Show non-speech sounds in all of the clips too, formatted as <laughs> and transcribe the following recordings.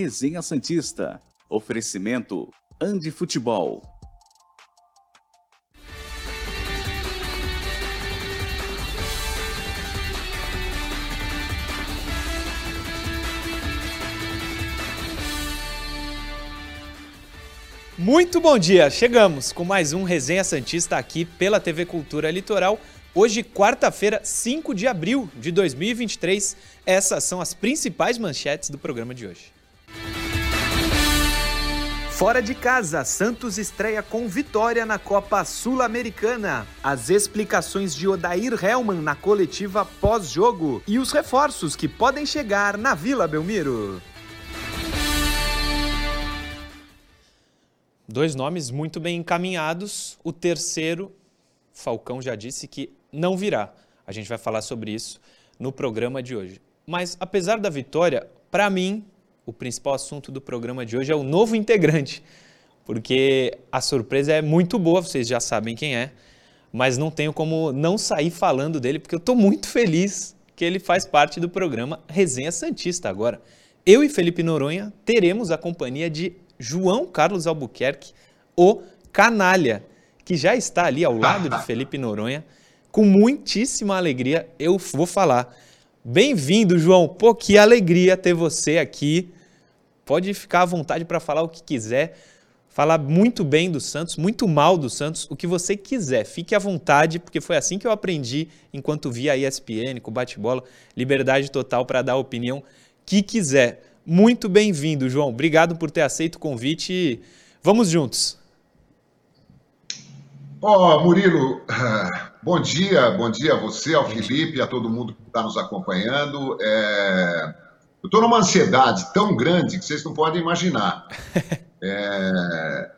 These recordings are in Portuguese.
Resenha Santista. Oferecimento Andi Futebol. Muito bom dia! Chegamos com mais um Resenha Santista aqui pela TV Cultura Litoral. Hoje, quarta-feira, 5 de abril de 2023. Essas são as principais manchetes do programa de hoje. Fora de casa, Santos estreia com vitória na Copa Sul-Americana. As explicações de Odair Helman na coletiva pós-jogo e os reforços que podem chegar na Vila Belmiro. Dois nomes muito bem encaminhados. O terceiro, Falcão já disse que não virá. A gente vai falar sobre isso no programa de hoje. Mas apesar da vitória, para mim, o principal assunto do programa de hoje é o novo integrante, porque a surpresa é muito boa, vocês já sabem quem é, mas não tenho como não sair falando dele, porque eu estou muito feliz que ele faz parte do programa Resenha Santista agora. Eu e Felipe Noronha teremos a companhia de João Carlos Albuquerque, o canalha, que já está ali ao lado de <laughs> Felipe Noronha. Com muitíssima alegria, eu vou falar. Bem-vindo, João. Pô, que alegria ter você aqui. Pode ficar à vontade para falar o que quiser. Falar muito bem do Santos, muito mal do Santos, o que você quiser. Fique à vontade, porque foi assim que eu aprendi enquanto via a ESPN, com bate-bola. Liberdade total para dar a opinião que quiser. Muito bem-vindo, João. Obrigado por ter aceito o convite. Vamos juntos. Ó, oh, Murilo, <laughs> bom dia, bom dia a você, ao Felipe, a todo mundo que está nos acompanhando. É... Eu estou numa ansiedade tão grande que vocês não podem imaginar. <laughs> É...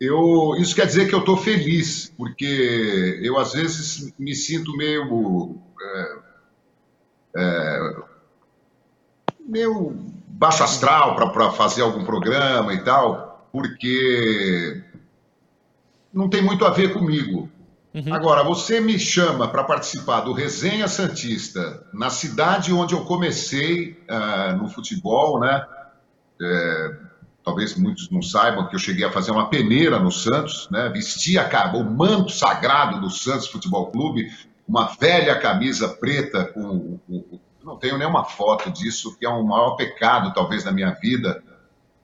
Eu... Isso quer dizer que eu estou feliz, porque eu às vezes me sinto meio. É... É... meio baixo astral para fazer algum programa e tal, porque não tem muito a ver comigo. Uhum. Agora, você me chama para participar do Resenha Santista na cidade onde eu comecei uh, no futebol, né? É, talvez muitos não saibam que eu cheguei a fazer uma peneira no Santos, né? Vesti a, o manto sagrado do Santos Futebol Clube, uma velha camisa preta com o, não tenho nenhuma foto disso, que é um maior pecado, talvez, na minha vida.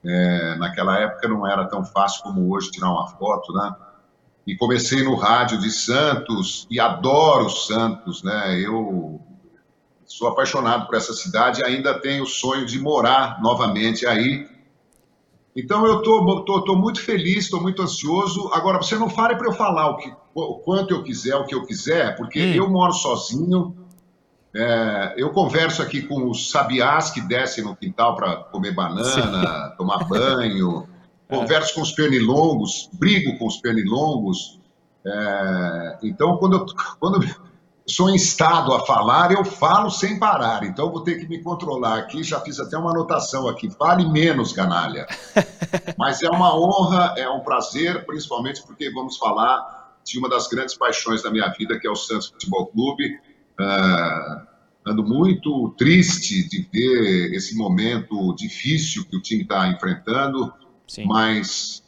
É, naquela época não era tão fácil como hoje tirar uma foto, né? E comecei no rádio de Santos e adoro Santos, né? Eu sou apaixonado por essa cidade e ainda tenho o sonho de morar novamente aí. Então eu tô, tô, tô muito feliz, estou muito ansioso. Agora, você não fale para eu falar o, que, o quanto eu quiser, o que eu quiser, porque hum. eu moro sozinho, é, eu converso aqui com os sabiás que descem no quintal para comer banana, Sim. tomar banho. <laughs> É. Converso com os pernilongos, brigo com os pernilongos. É, então, quando eu, <laughs> quando eu sou instado a falar, eu falo sem parar. Então, vou ter que me controlar aqui. Já fiz até uma anotação aqui. Fale menos, canalha. <laughs> Mas é uma honra, é um prazer, principalmente porque vamos falar de uma das grandes paixões da minha vida, que é o Santos Futebol Clube Uh, ando muito triste de ver esse momento difícil que o time está enfrentando, Sim. mas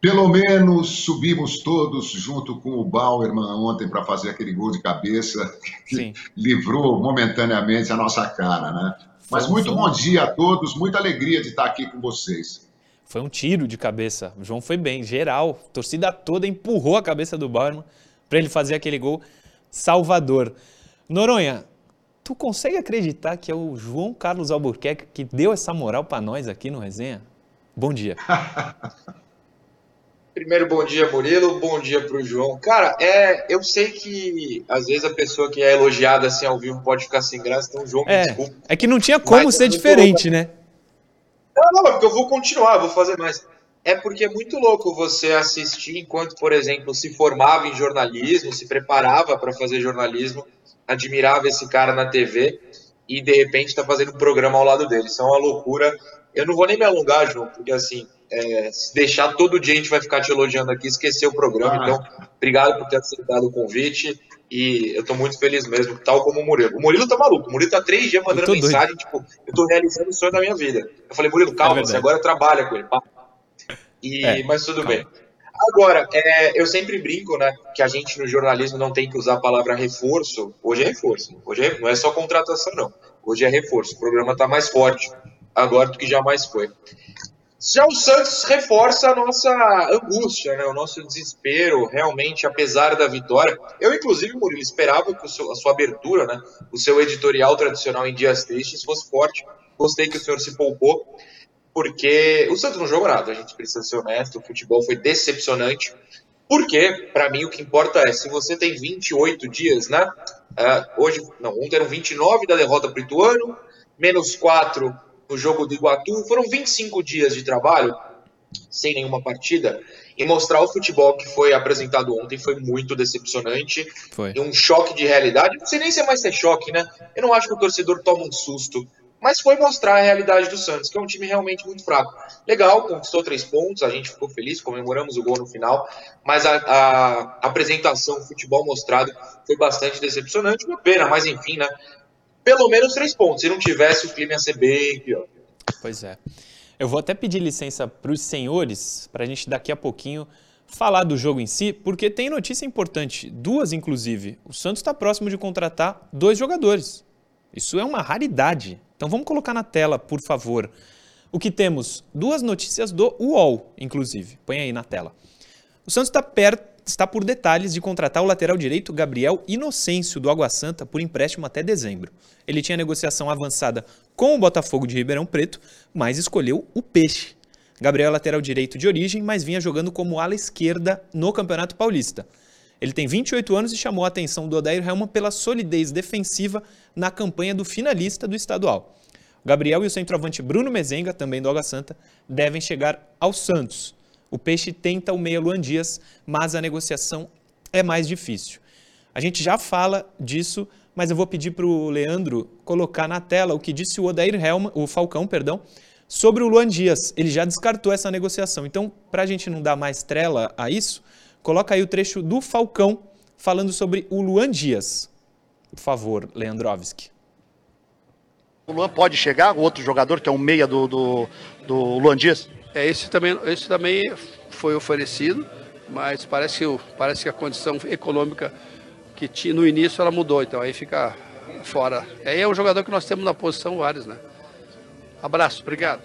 pelo menos subimos todos junto com o Bauerman ontem para fazer aquele gol de cabeça que <laughs> Sim. livrou momentaneamente a nossa cara, né? Mas muito bom dia a todos, muita alegria de estar aqui com vocês. Foi um tiro de cabeça. O João foi bem, geral. A torcida toda empurrou a cabeça do Bauerman para ele fazer aquele gol salvador. Noronha, tu consegue acreditar que é o João Carlos Albuquerque que deu essa moral para nós aqui no Resenha? Bom dia. <laughs> Primeiro, bom dia, Murilo. Bom dia para o João. Cara, é, eu sei que às vezes a pessoa que é elogiada assim ao vivo pode ficar sem graça, então, João, é, desculpa. É que não tinha como ser diferente, né? Não, não, é porque eu vou continuar, vou fazer mais. É porque é muito louco você assistir enquanto, por exemplo, se formava em jornalismo, se preparava para fazer jornalismo admirava esse cara na TV e de repente está fazendo um programa ao lado dele. Isso é uma loucura. Eu não vou nem me alongar, João, porque assim, é, se deixar todo dia a gente vai ficar te elogiando aqui, esquecer o programa. Ah. Então, obrigado por ter aceitado o convite. E eu tô muito feliz mesmo, tal como o Murilo. O Murilo tá maluco. O Murilo tá três dias mandando mensagem, doido. tipo, eu tô realizando o sonho da minha vida. Eu falei, Murilo, calma, é você agora trabalha com ele. E, é, mas tudo calma. bem. Agora, é, eu sempre brinco, né, que a gente no jornalismo não tem que usar a palavra reforço. Hoje é reforço. Hoje é, não é só contratação, não. Hoje é reforço. O programa está mais forte agora do que jamais foi. Já o Santos reforça a nossa angústia, né, o nosso desespero, realmente, apesar da vitória. Eu, inclusive, Murilo, esperava que seu, a sua abertura, né, o seu editorial tradicional em dias tristes fosse forte. Gostei que o senhor se poupou porque o Santos não jogou nada, a gente precisa ser honesto, o futebol foi decepcionante. Porque, para mim, o que importa é, se você tem 28 dias, né? Uh, hoje, não, ontem eram 29 da derrota para o Ituano, menos 4 no jogo do Iguatu, foram 25 dias de trabalho, sem nenhuma partida, e mostrar o futebol que foi apresentado ontem foi muito decepcionante. Foi. E um choque de realidade. Não sei nem se é mais ter choque, né? Eu não acho que o torcedor toma um susto mas foi mostrar a realidade do Santos, que é um time realmente muito fraco. Legal, conquistou três pontos, a gente ficou feliz, comemoramos o gol no final, mas a, a apresentação, o futebol mostrado foi bastante decepcionante, uma pena, mas enfim, né? Pelo menos três pontos, se não tivesse o clima ia ser bem pior. Pois é. Eu vou até pedir licença para os senhores, para a gente daqui a pouquinho falar do jogo em si, porque tem notícia importante, duas inclusive. O Santos está próximo de contratar dois jogadores. Isso é uma raridade. Então vamos colocar na tela, por favor. O que temos? Duas notícias do UOL, inclusive. Põe aí na tela. O Santos está perto está por detalhes de contratar o lateral direito Gabriel Inocêncio do Água Santa por empréstimo até dezembro. Ele tinha negociação avançada com o Botafogo de Ribeirão Preto, mas escolheu o Peixe. Gabriel é lateral direito de origem, mas vinha jogando como ala esquerda no Campeonato Paulista. Ele tem 28 anos e chamou a atenção do Odair Helman pela solidez defensiva na campanha do finalista do estadual. Gabriel e o centroavante Bruno Mezenga, também do Água Santa, devem chegar ao Santos. O Peixe tenta o meia Luan Dias, mas a negociação é mais difícil. A gente já fala disso, mas eu vou pedir para o Leandro colocar na tela o que disse o Odair Helman, o Falcão, perdão, sobre o Luan Dias. Ele já descartou essa negociação. Então, para a gente não dar mais trela a isso, Coloca aí o trecho do Falcão falando sobre o Luan Dias. Por favor, Leandrovski. O Luan pode chegar, o outro jogador que é um meia do, do, do Luan Dias? É, esse também, esse também foi oferecido, mas parece que, parece que a condição econômica que tinha no início ela mudou, então aí fica fora. Aí é um jogador que nós temos na posição vários, né? Abraço, obrigado.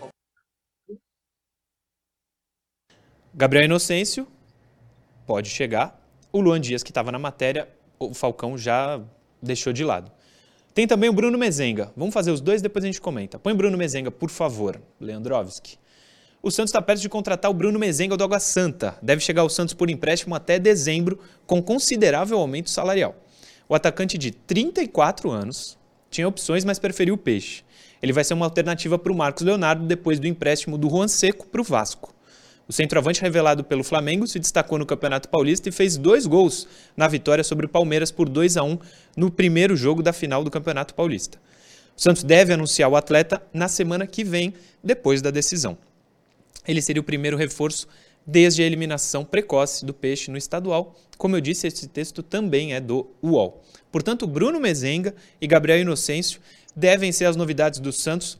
Gabriel Inocêncio, pode chegar. O Luan Dias, que estava na matéria, o Falcão já deixou de lado. Tem também o Bruno Mezenga. Vamos fazer os dois, depois a gente comenta. Põe Bruno Mezenga, por favor, Leandrovski. O Santos está perto de contratar o Bruno Mezenga do Água Santa. Deve chegar ao Santos por empréstimo até dezembro, com considerável aumento salarial. O atacante de 34 anos tinha opções, mas preferiu o Peixe. Ele vai ser uma alternativa para o Marcos Leonardo depois do empréstimo do Juan Seco para o Vasco. O centroavante revelado pelo Flamengo se destacou no Campeonato Paulista e fez dois gols na vitória sobre o Palmeiras por 2 a 1 no primeiro jogo da final do Campeonato Paulista. O Santos deve anunciar o atleta na semana que vem, depois da decisão. Ele seria o primeiro reforço desde a eliminação precoce do Peixe no estadual. Como eu disse, esse texto também é do UOL. Portanto, Bruno Mezenga e Gabriel Inocêncio devem ser as novidades do Santos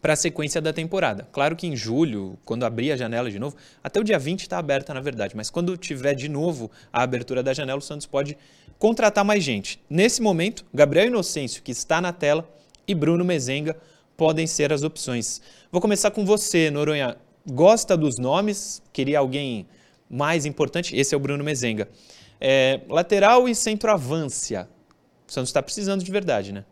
para a sequência da temporada. Claro que em julho, quando abrir a janela de novo, até o dia 20 está aberta na verdade, mas quando tiver de novo a abertura da janela, o Santos pode contratar mais gente. Nesse momento, Gabriel Inocêncio, que está na tela, e Bruno Mezenga podem ser as opções. Vou começar com você, Noronha. Gosta dos nomes? Queria alguém mais importante? Esse é o Bruno Mezenga. É, lateral e centroavância. O Santos está precisando de verdade, né?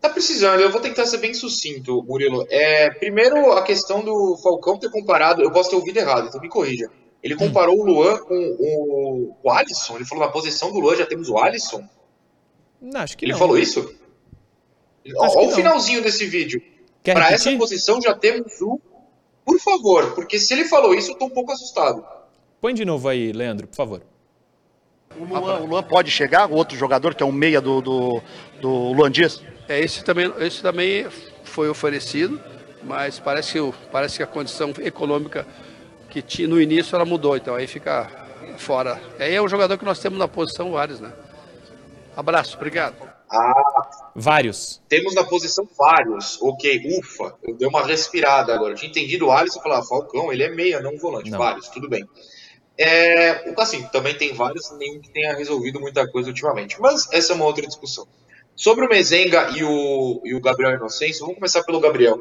Tá precisando, eu vou tentar ser bem sucinto, Murilo. É, primeiro, a questão do Falcão ter comparado, eu posso ter ouvido errado, então me corrija. Ele hum. comparou hum. o Luan com o, o Alisson, ele falou na posição do Luan já temos o Alisson. Não, acho que ele não. falou isso? Olha o finalzinho desse vídeo. Para essa posição já temos o. Por favor, porque se ele falou isso, eu tô um pouco assustado. Põe de novo aí, Leandro, por favor. O Luan, o Luan pode chegar, o outro jogador que é um meia do, do, do Luan Dias? É, esse também, esse também foi oferecido, mas parece que, parece que a condição econômica que tinha no início ela mudou, então aí fica fora. Aí é um jogador que nós temos na posição vários, né? Abraço, obrigado. Ah, vários. Temos na posição vários. Ok, ufa, eu dei uma respirada agora. Eu tinha entendido o Alisson falar, Falcão, ele é meia, não volante. Não. Vários, tudo bem. É, assim, também tem vários, nenhum que tenha resolvido muita coisa ultimamente. Mas essa é uma outra discussão. Sobre o Mezenga e o, e o Gabriel Inocêncio, vamos começar pelo Gabriel.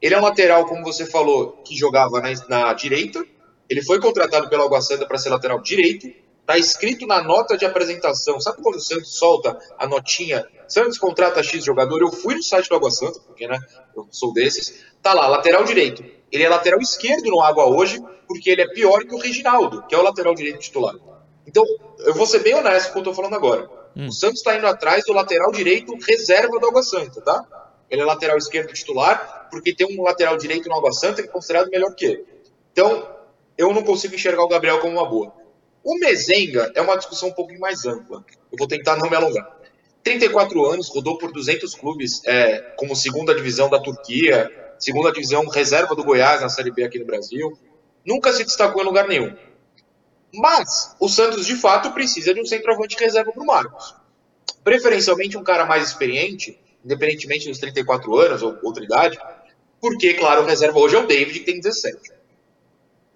Ele é um lateral, como você falou, que jogava na, na direita. Ele foi contratado pela Santa para ser lateral direito. Está escrito na nota de apresentação. Sabe quando o Santos solta a notinha? Santos contrata X jogador. Eu fui no site do Água Santa, porque né, eu sou desses. Tá lá, lateral direito. Ele é lateral esquerdo no Água hoje, porque ele é pior que o Reginaldo, que é o lateral direito titular. Então, eu vou ser bem honesto com o que eu tô falando agora. Hum. O Santos está indo atrás do lateral direito reserva do Água Santa, tá? Ele é lateral esquerdo titular, porque tem um lateral direito no Água Santa que é considerado melhor que ele. Então, eu não consigo enxergar o Gabriel como uma boa. O Mezenga é uma discussão um pouco mais ampla. Eu vou tentar não me alongar. 34 anos, rodou por 200 clubes, é, como segunda divisão da Turquia, segunda divisão reserva do Goiás na Série B aqui no Brasil. Nunca se destacou em lugar nenhum. Mas o Santos, de fato, precisa de um centroavante reserva para o Marcos. Preferencialmente um cara mais experiente, independentemente dos 34 anos ou outra idade, porque, claro, o reserva hoje é o David, que tem 17.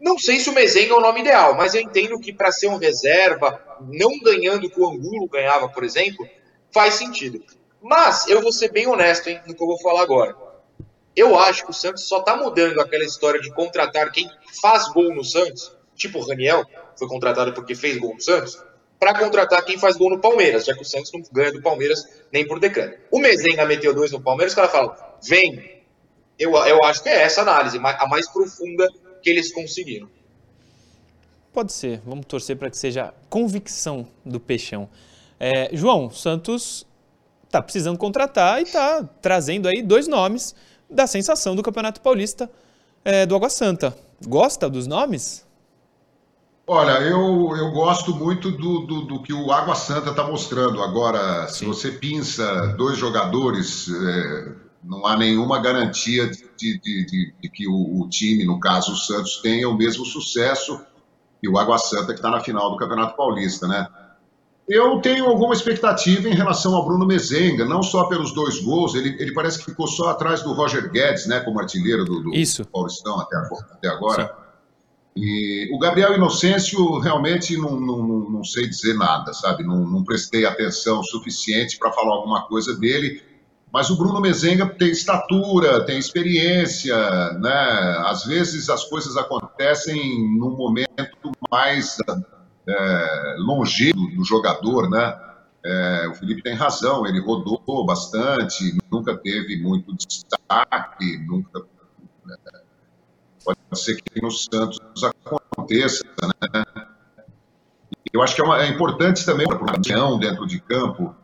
Não sei se o Mezenga é o nome ideal, mas eu entendo que para ser um reserva, não ganhando o que o Angulo ganhava, por exemplo, faz sentido. Mas eu vou ser bem honesto hein, no que eu vou falar agora. Eu acho que o Santos só está mudando aquela história de contratar quem faz gol no Santos, tipo o Raniel, foi contratado porque fez gol no Santos, para contratar quem faz gol no Palmeiras, já que o Santos não ganha do Palmeiras nem por decreto. O Mezenga meteu dois no Palmeiras, os caras falam, vem. Eu, eu acho que é essa análise, a mais profunda que eles conseguiram. Pode ser, vamos torcer para que seja convicção do Peixão. É, João, Santos está precisando contratar e está trazendo aí dois nomes da sensação do Campeonato Paulista é, do Água Santa. Gosta dos nomes? Olha, eu, eu gosto muito do, do, do que o Água Santa está mostrando. Agora, Sim. se você pinça dois jogadores, é, não há nenhuma garantia de, de, de, de que o, o, time, no caso o Santos, tenha o mesmo sucesso que o Água Santa, que está na final do Campeonato Paulista, né? Eu tenho alguma expectativa em relação ao Bruno Mezenga, não só pelos dois gols, ele, ele parece que ficou só atrás do Roger Guedes, né, como artilheiro do, do Isso. Paulistão até, até agora. Sim. E o Gabriel Inocêncio, realmente não, não, não sei dizer nada, sabe? Não, não prestei atenção suficiente para falar alguma coisa dele. Mas o Bruno Mezenga tem estatura, tem experiência, né? Às vezes as coisas acontecem num momento mais é, longevo do jogador, né? É, o Felipe tem razão, ele rodou bastante, nunca teve muito destaque, nunca é, Pode ser que no Santos aconteça, né? Eu acho que é, uma, é importante também para a união dentro de campo,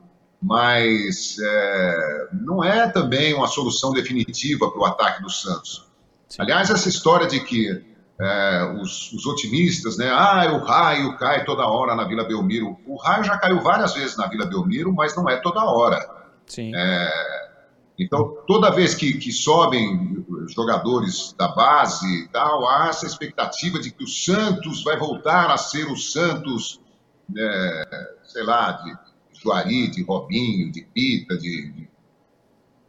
mas é, não é também uma solução definitiva para o ataque do Santos. Sim. Aliás, essa história de que é, os, os, otimistas, né? Ah, o raio cai toda hora na Vila Belmiro. O raio já caiu várias vezes na Vila Belmiro, mas não é toda hora. Sim. É, então, toda vez que, que sobem jogadores da base e tal, há essa expectativa de que o Santos vai voltar a ser o Santos, é, sei lá, de Juari, de Robinho, de Pita, de, de,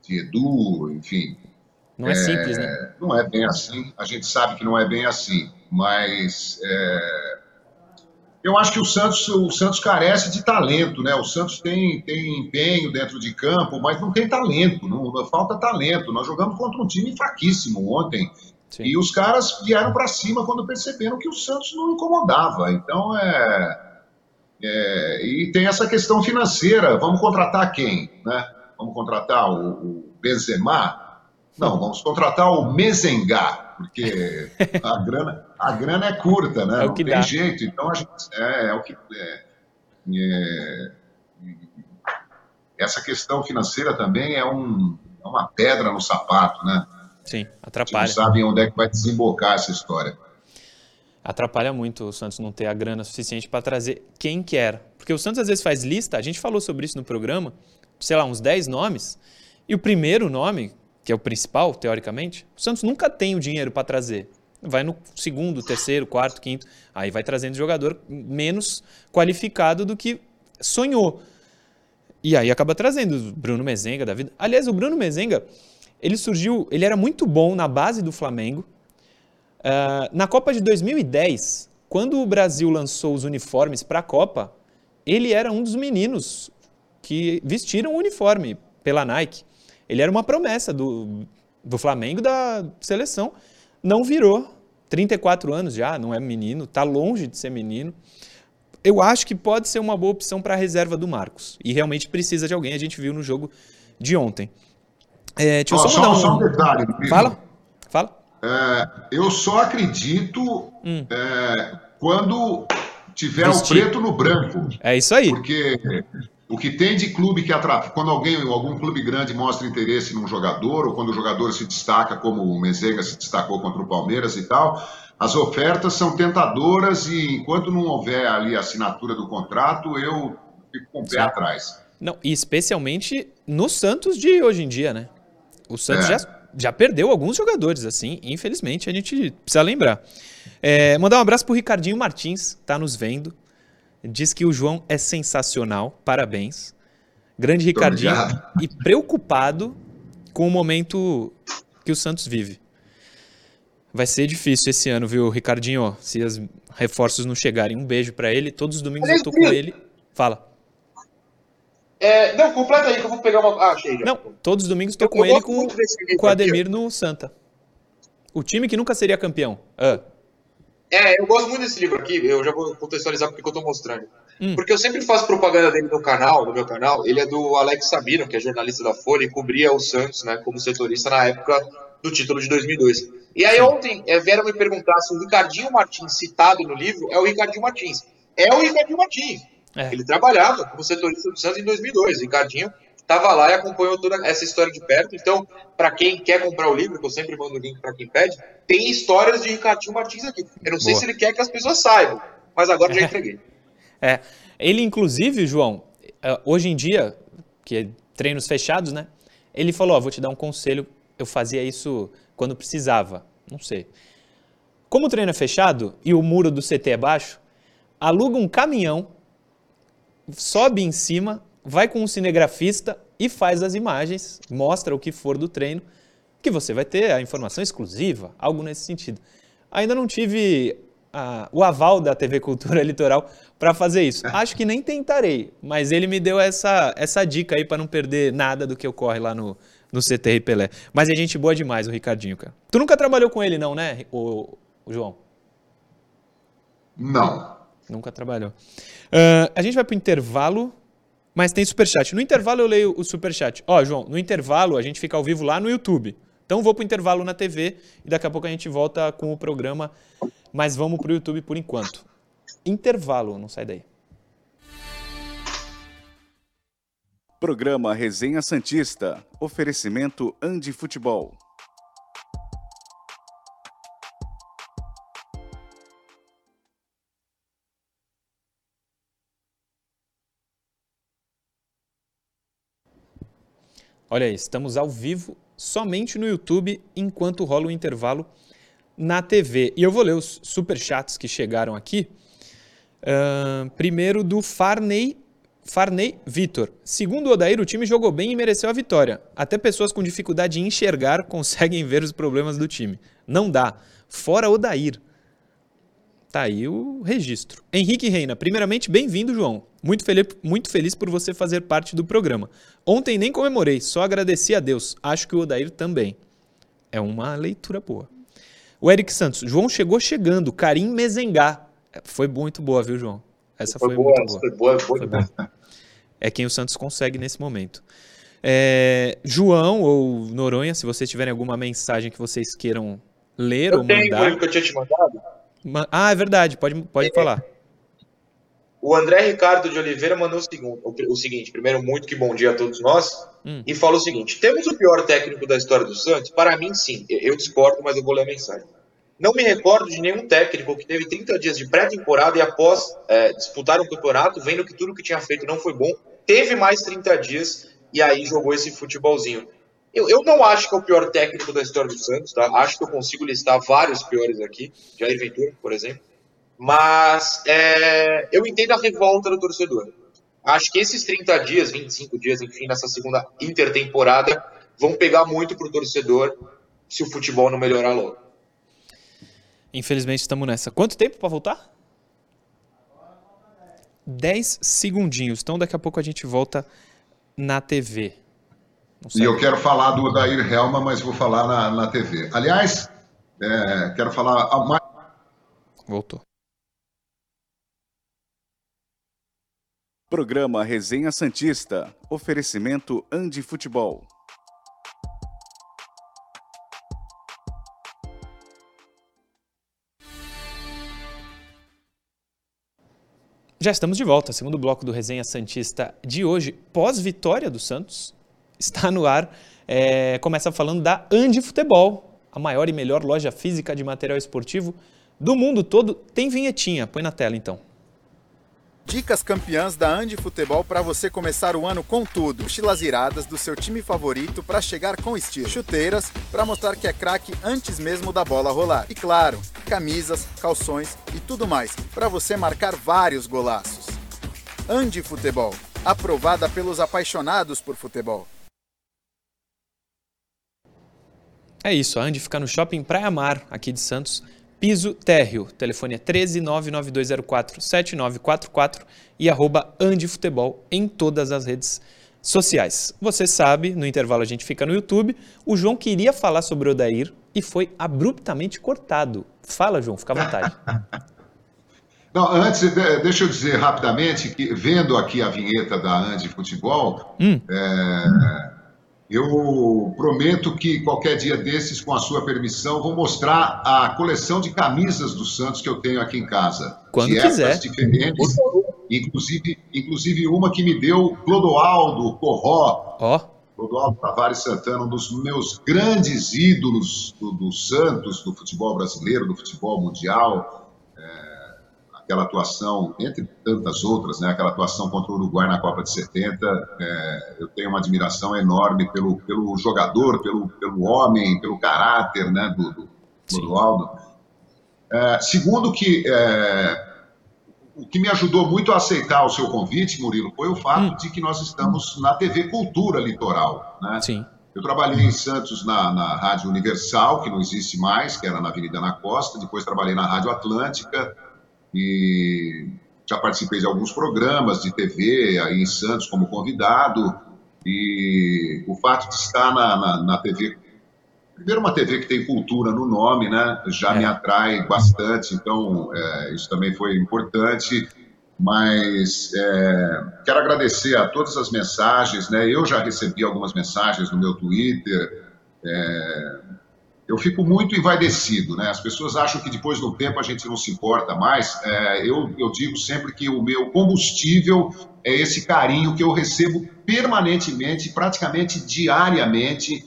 de Edu, enfim. Não é, é, simples, né? Não é bem assim. A gente sabe que não é bem assim, mas é, eu acho que o Santos, o Santos carece de talento, né? O Santos tem, tem empenho dentro de campo, mas não tem talento, não, falta talento. Nós jogamos contra um time fraquíssimo ontem. Sim. E os caras vieram para cima quando perceberam que o Santos não incomodava. Então é, é, E tem essa questão financeira. Vamos contratar quem? Né? Vamos contratar o, o Benzema? Não, vamos contratar o Mezengá, porque a grana, a grana é curta, né? É Não dá. tem jeito. Então, a gente, é, é o que. É, é, essa questão financeira também é, um, é uma pedra no sapato, né? Sim, atrapalha. Não sabem onde é que vai desembocar essa história. Atrapalha muito o Santos não ter a grana suficiente para trazer quem quer. Porque o Santos às vezes faz lista, a gente falou sobre isso no programa, sei lá, uns 10 nomes, e o primeiro nome, que é o principal, teoricamente, o Santos nunca tem o dinheiro para trazer. vai no segundo, terceiro, quarto, quinto. Aí vai trazendo jogador menos qualificado do que sonhou. E aí acaba trazendo Bruno Mezenga da vida. Aliás, o Bruno Mezenga, ele surgiu, ele era muito bom na base do Flamengo. Uh, na Copa de 2010, quando o Brasil lançou os uniformes para a Copa, ele era um dos meninos que vestiram o uniforme pela Nike. Ele era uma promessa do, do Flamengo da seleção. Não virou. 34 anos já, não é menino, está longe de ser menino. Eu acho que pode ser uma boa opção para a reserva do Marcos. E realmente precisa de alguém, a gente viu no jogo de ontem. É, deixa eu oh, só, só, um... só um detalhe. Fala, fala. É, eu só acredito hum. é, quando tiver Vestir. o preto no branco. É isso aí. Porque o que tem de clube que atrapalha, quando alguém, algum clube grande mostra interesse num jogador, ou quando o jogador se destaca, como o Mezenga se destacou contra o Palmeiras e tal, as ofertas são tentadoras e enquanto não houver ali a assinatura do contrato, eu fico com o pé Sim. atrás. Não, e especialmente no Santos de hoje em dia, né? O Santos é. já, já perdeu alguns jogadores, assim, infelizmente, a gente precisa lembrar. É, mandar um abraço pro Ricardinho Martins, tá nos vendo. Diz que o João é sensacional, parabéns. Grande Ricardinho. E preocupado com o momento que o Santos vive. Vai ser difícil esse ano, viu, Ricardinho? Se os reforços não chegarem. Um beijo para ele. Todos os domingos eu tô com ele. Fala. É, não, completa aí que eu vou pegar uma. Ah, achei. Já. Não, todos os domingos eu com ele com, com o Ademir no Santa. O time que nunca seria campeão. Ah. É, eu gosto muito desse livro aqui, eu já vou contextualizar porque eu estou mostrando. Hum. Porque eu sempre faço propaganda dele no canal, no meu canal. Ele é do Alex Sabino, que é jornalista da Folha e cobria o Santos, né, como setorista na época do título de 2002. E aí ontem é, vieram me perguntar se o Ricardinho Martins citado no livro é o Ricardinho Martins. É o Ricardinho Martins. É. Ele trabalhava como setorista do Santos em 2002. Ricardinho estava lá e acompanhou toda essa história de perto. Então, para quem quer comprar o livro, que eu sempre mando o link para quem pede, tem histórias de Ricardinho Martins aqui. Eu não sei Boa. se ele quer que as pessoas saibam, mas agora já <laughs> entreguei. É. Ele, inclusive, João, é, hoje em dia, que é treinos fechados, né? Ele falou: Ó, vou te dar um conselho. Eu fazia isso quando precisava. Não sei. Como o treino é fechado e o muro do CT é baixo, aluga um caminhão, sobe em cima, vai com um cinegrafista e faz as imagens, mostra o que for do treino, que você vai ter a informação exclusiva, algo nesse sentido. Ainda não tive a, o aval da TV Cultura <laughs> Litoral para fazer isso. Acho que nem tentarei, mas ele me deu essa, essa dica aí para não perder nada do que ocorre lá no, no CTR Pelé. Mas é gente boa demais o Ricardinho, cara. Tu nunca trabalhou com ele não, né, o, o João? Não. Nunca trabalhou. Uh, a gente vai para o intervalo mas tem superchat. No intervalo eu leio o superchat. Ó, João, no intervalo a gente fica ao vivo lá no YouTube. Então vou para o intervalo na TV e daqui a pouco a gente volta com o programa, mas vamos para o YouTube por enquanto. Intervalo, não sai daí. Programa Resenha Santista. Oferecimento Andi Futebol. Olha aí, estamos ao vivo somente no YouTube enquanto rola o intervalo na TV. E eu vou ler os superchats que chegaram aqui. Uh, primeiro do Farney, Farney Vitor. Segundo o Odair, o time jogou bem e mereceu a vitória. Até pessoas com dificuldade em enxergar <laughs> conseguem ver os problemas do time. Não dá. Fora Odair. Tá aí o registro. Henrique Reina, primeiramente, bem-vindo, João. Muito, fel muito feliz por você fazer parte do programa. Ontem nem comemorei, só agradeci a Deus. Acho que o Odair também. É uma leitura boa. O Eric Santos, João chegou chegando, Karim Mezengá. Foi muito boa, viu, João? Essa foi, foi boa, muito boa. Foi boa, foi boa. É quem o Santos consegue nesse momento. É, João ou Noronha, se vocês tiverem alguma mensagem que vocês queiram ler eu ou tenho mandar. Eu que eu tinha te mandado. Ah, é verdade, pode, pode é, falar. O André Ricardo de Oliveira mandou o seguinte, o seguinte, primeiro, muito que bom dia a todos nós, hum. e falou o seguinte: temos o pior técnico da história do Santos? Para mim, sim. Eu discordo, mas eu vou ler a mensagem. Não me recordo de nenhum técnico que teve 30 dias de pré-temporada e após é, disputar um campeonato, vendo que tudo que tinha feito não foi bom, teve mais 30 dias e aí jogou esse futebolzinho. Eu, eu não acho que é o pior técnico da história do Santos, tá? Acho que eu consigo listar vários piores aqui, Jair Ventura, por exemplo. Mas é, eu entendo a revolta do torcedor. Acho que esses 30 dias, 25 dias, enfim, nessa segunda intertemporada, vão pegar muito pro torcedor se o futebol não melhorar logo. Infelizmente estamos nessa. Quanto tempo para voltar? 10 segundinhos. Então daqui a pouco a gente volta na TV. E eu quero falar do Odair Helma, mas vou falar na, na TV. Aliás, é, quero falar mais. Voltou. Programa Resenha Santista. Oferecimento Andi Futebol. Já estamos de volta, segundo bloco do Resenha Santista de hoje, pós-vitória do Santos, está no ar. É, começa falando da Andi Futebol, a maior e melhor loja física de material esportivo do mundo todo. Tem vinhetinha, põe na tela então. Dicas campeãs da Andi Futebol para você começar o ano com tudo. Mochilas iradas do seu time favorito para chegar com estilo. Chuteiras para mostrar que é craque antes mesmo da bola rolar. E claro, camisas, calções e tudo mais para você marcar vários golaços. Andi Futebol, aprovada pelos apaixonados por futebol. É isso, a Andi fica no Shopping Praia Mar, aqui de Santos Piso Térreo. Telefone é 13 99204 7944 e arroba Andifutebol em todas as redes sociais. Você sabe, no intervalo a gente fica no YouTube, o João queria falar sobre o Odair e foi abruptamente cortado. Fala, João, fica à vontade. <laughs> Não, antes, deixa eu dizer rapidamente que, vendo aqui a vinheta da Andi Futebol, hum. é, eu prometo que qualquer dia desses, com a sua permissão, vou mostrar a coleção de camisas do Santos que eu tenho aqui em casa. Quando de quiser. diferentes, inclusive, inclusive uma que me deu Clodoaldo Corró. Ó. Oh. Clodoaldo Tavares Santana, um dos meus grandes ídolos do, do Santos, do futebol brasileiro, do futebol mundial aquela atuação, entre tantas outras, né, aquela atuação contra o Uruguai na Copa de 70, é, eu tenho uma admiração enorme pelo, pelo jogador, pelo, pelo homem, pelo caráter né, do, do, É, segundo que é, o que me ajudou muito a aceitar o seu convite, Murilo, foi o fato hum. de que nós estamos na TV Cultura Litoral. Né? Sim. Eu trabalhei em Santos na, na Rádio Universal, que não existe mais, que era na Avenida na Costa, depois trabalhei na Rádio Atlântica, e já participei de alguns programas de TV aí em Santos como convidado. E o fato de estar na, na, na TV primeiro uma TV que tem cultura no nome, né, já é. me atrai bastante, então é, isso também foi importante, mas é, quero agradecer a todas as mensagens, né, eu já recebi algumas mensagens no meu Twitter, é, eu fico muito envaidecido, né? As pessoas acham que depois do tempo a gente não se importa mais. É, eu, eu digo sempre que o meu combustível é esse carinho que eu recebo permanentemente, praticamente diariamente,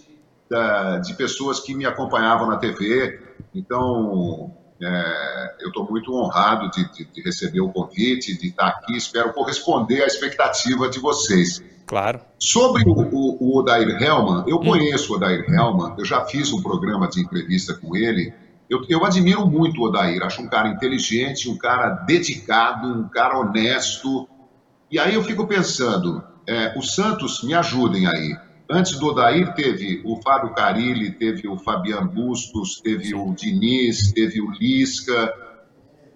da, de pessoas que me acompanhavam na TV. Então, é, eu estou muito honrado de, de, de, receber o convite, de estar aqui. Espero corresponder à expectativa de vocês. Claro. Sobre o, o, o Odair Helman, eu hum. conheço o Odair Helman, eu já fiz um programa de entrevista com ele. Eu, eu admiro muito o Odair, acho um cara inteligente, um cara dedicado, um cara honesto. E aí eu fico pensando, é, os Santos me ajudem aí. Antes do Odair teve o Fábio Carilli, teve o Fabiano Bustos, teve o Diniz, teve o Lisca,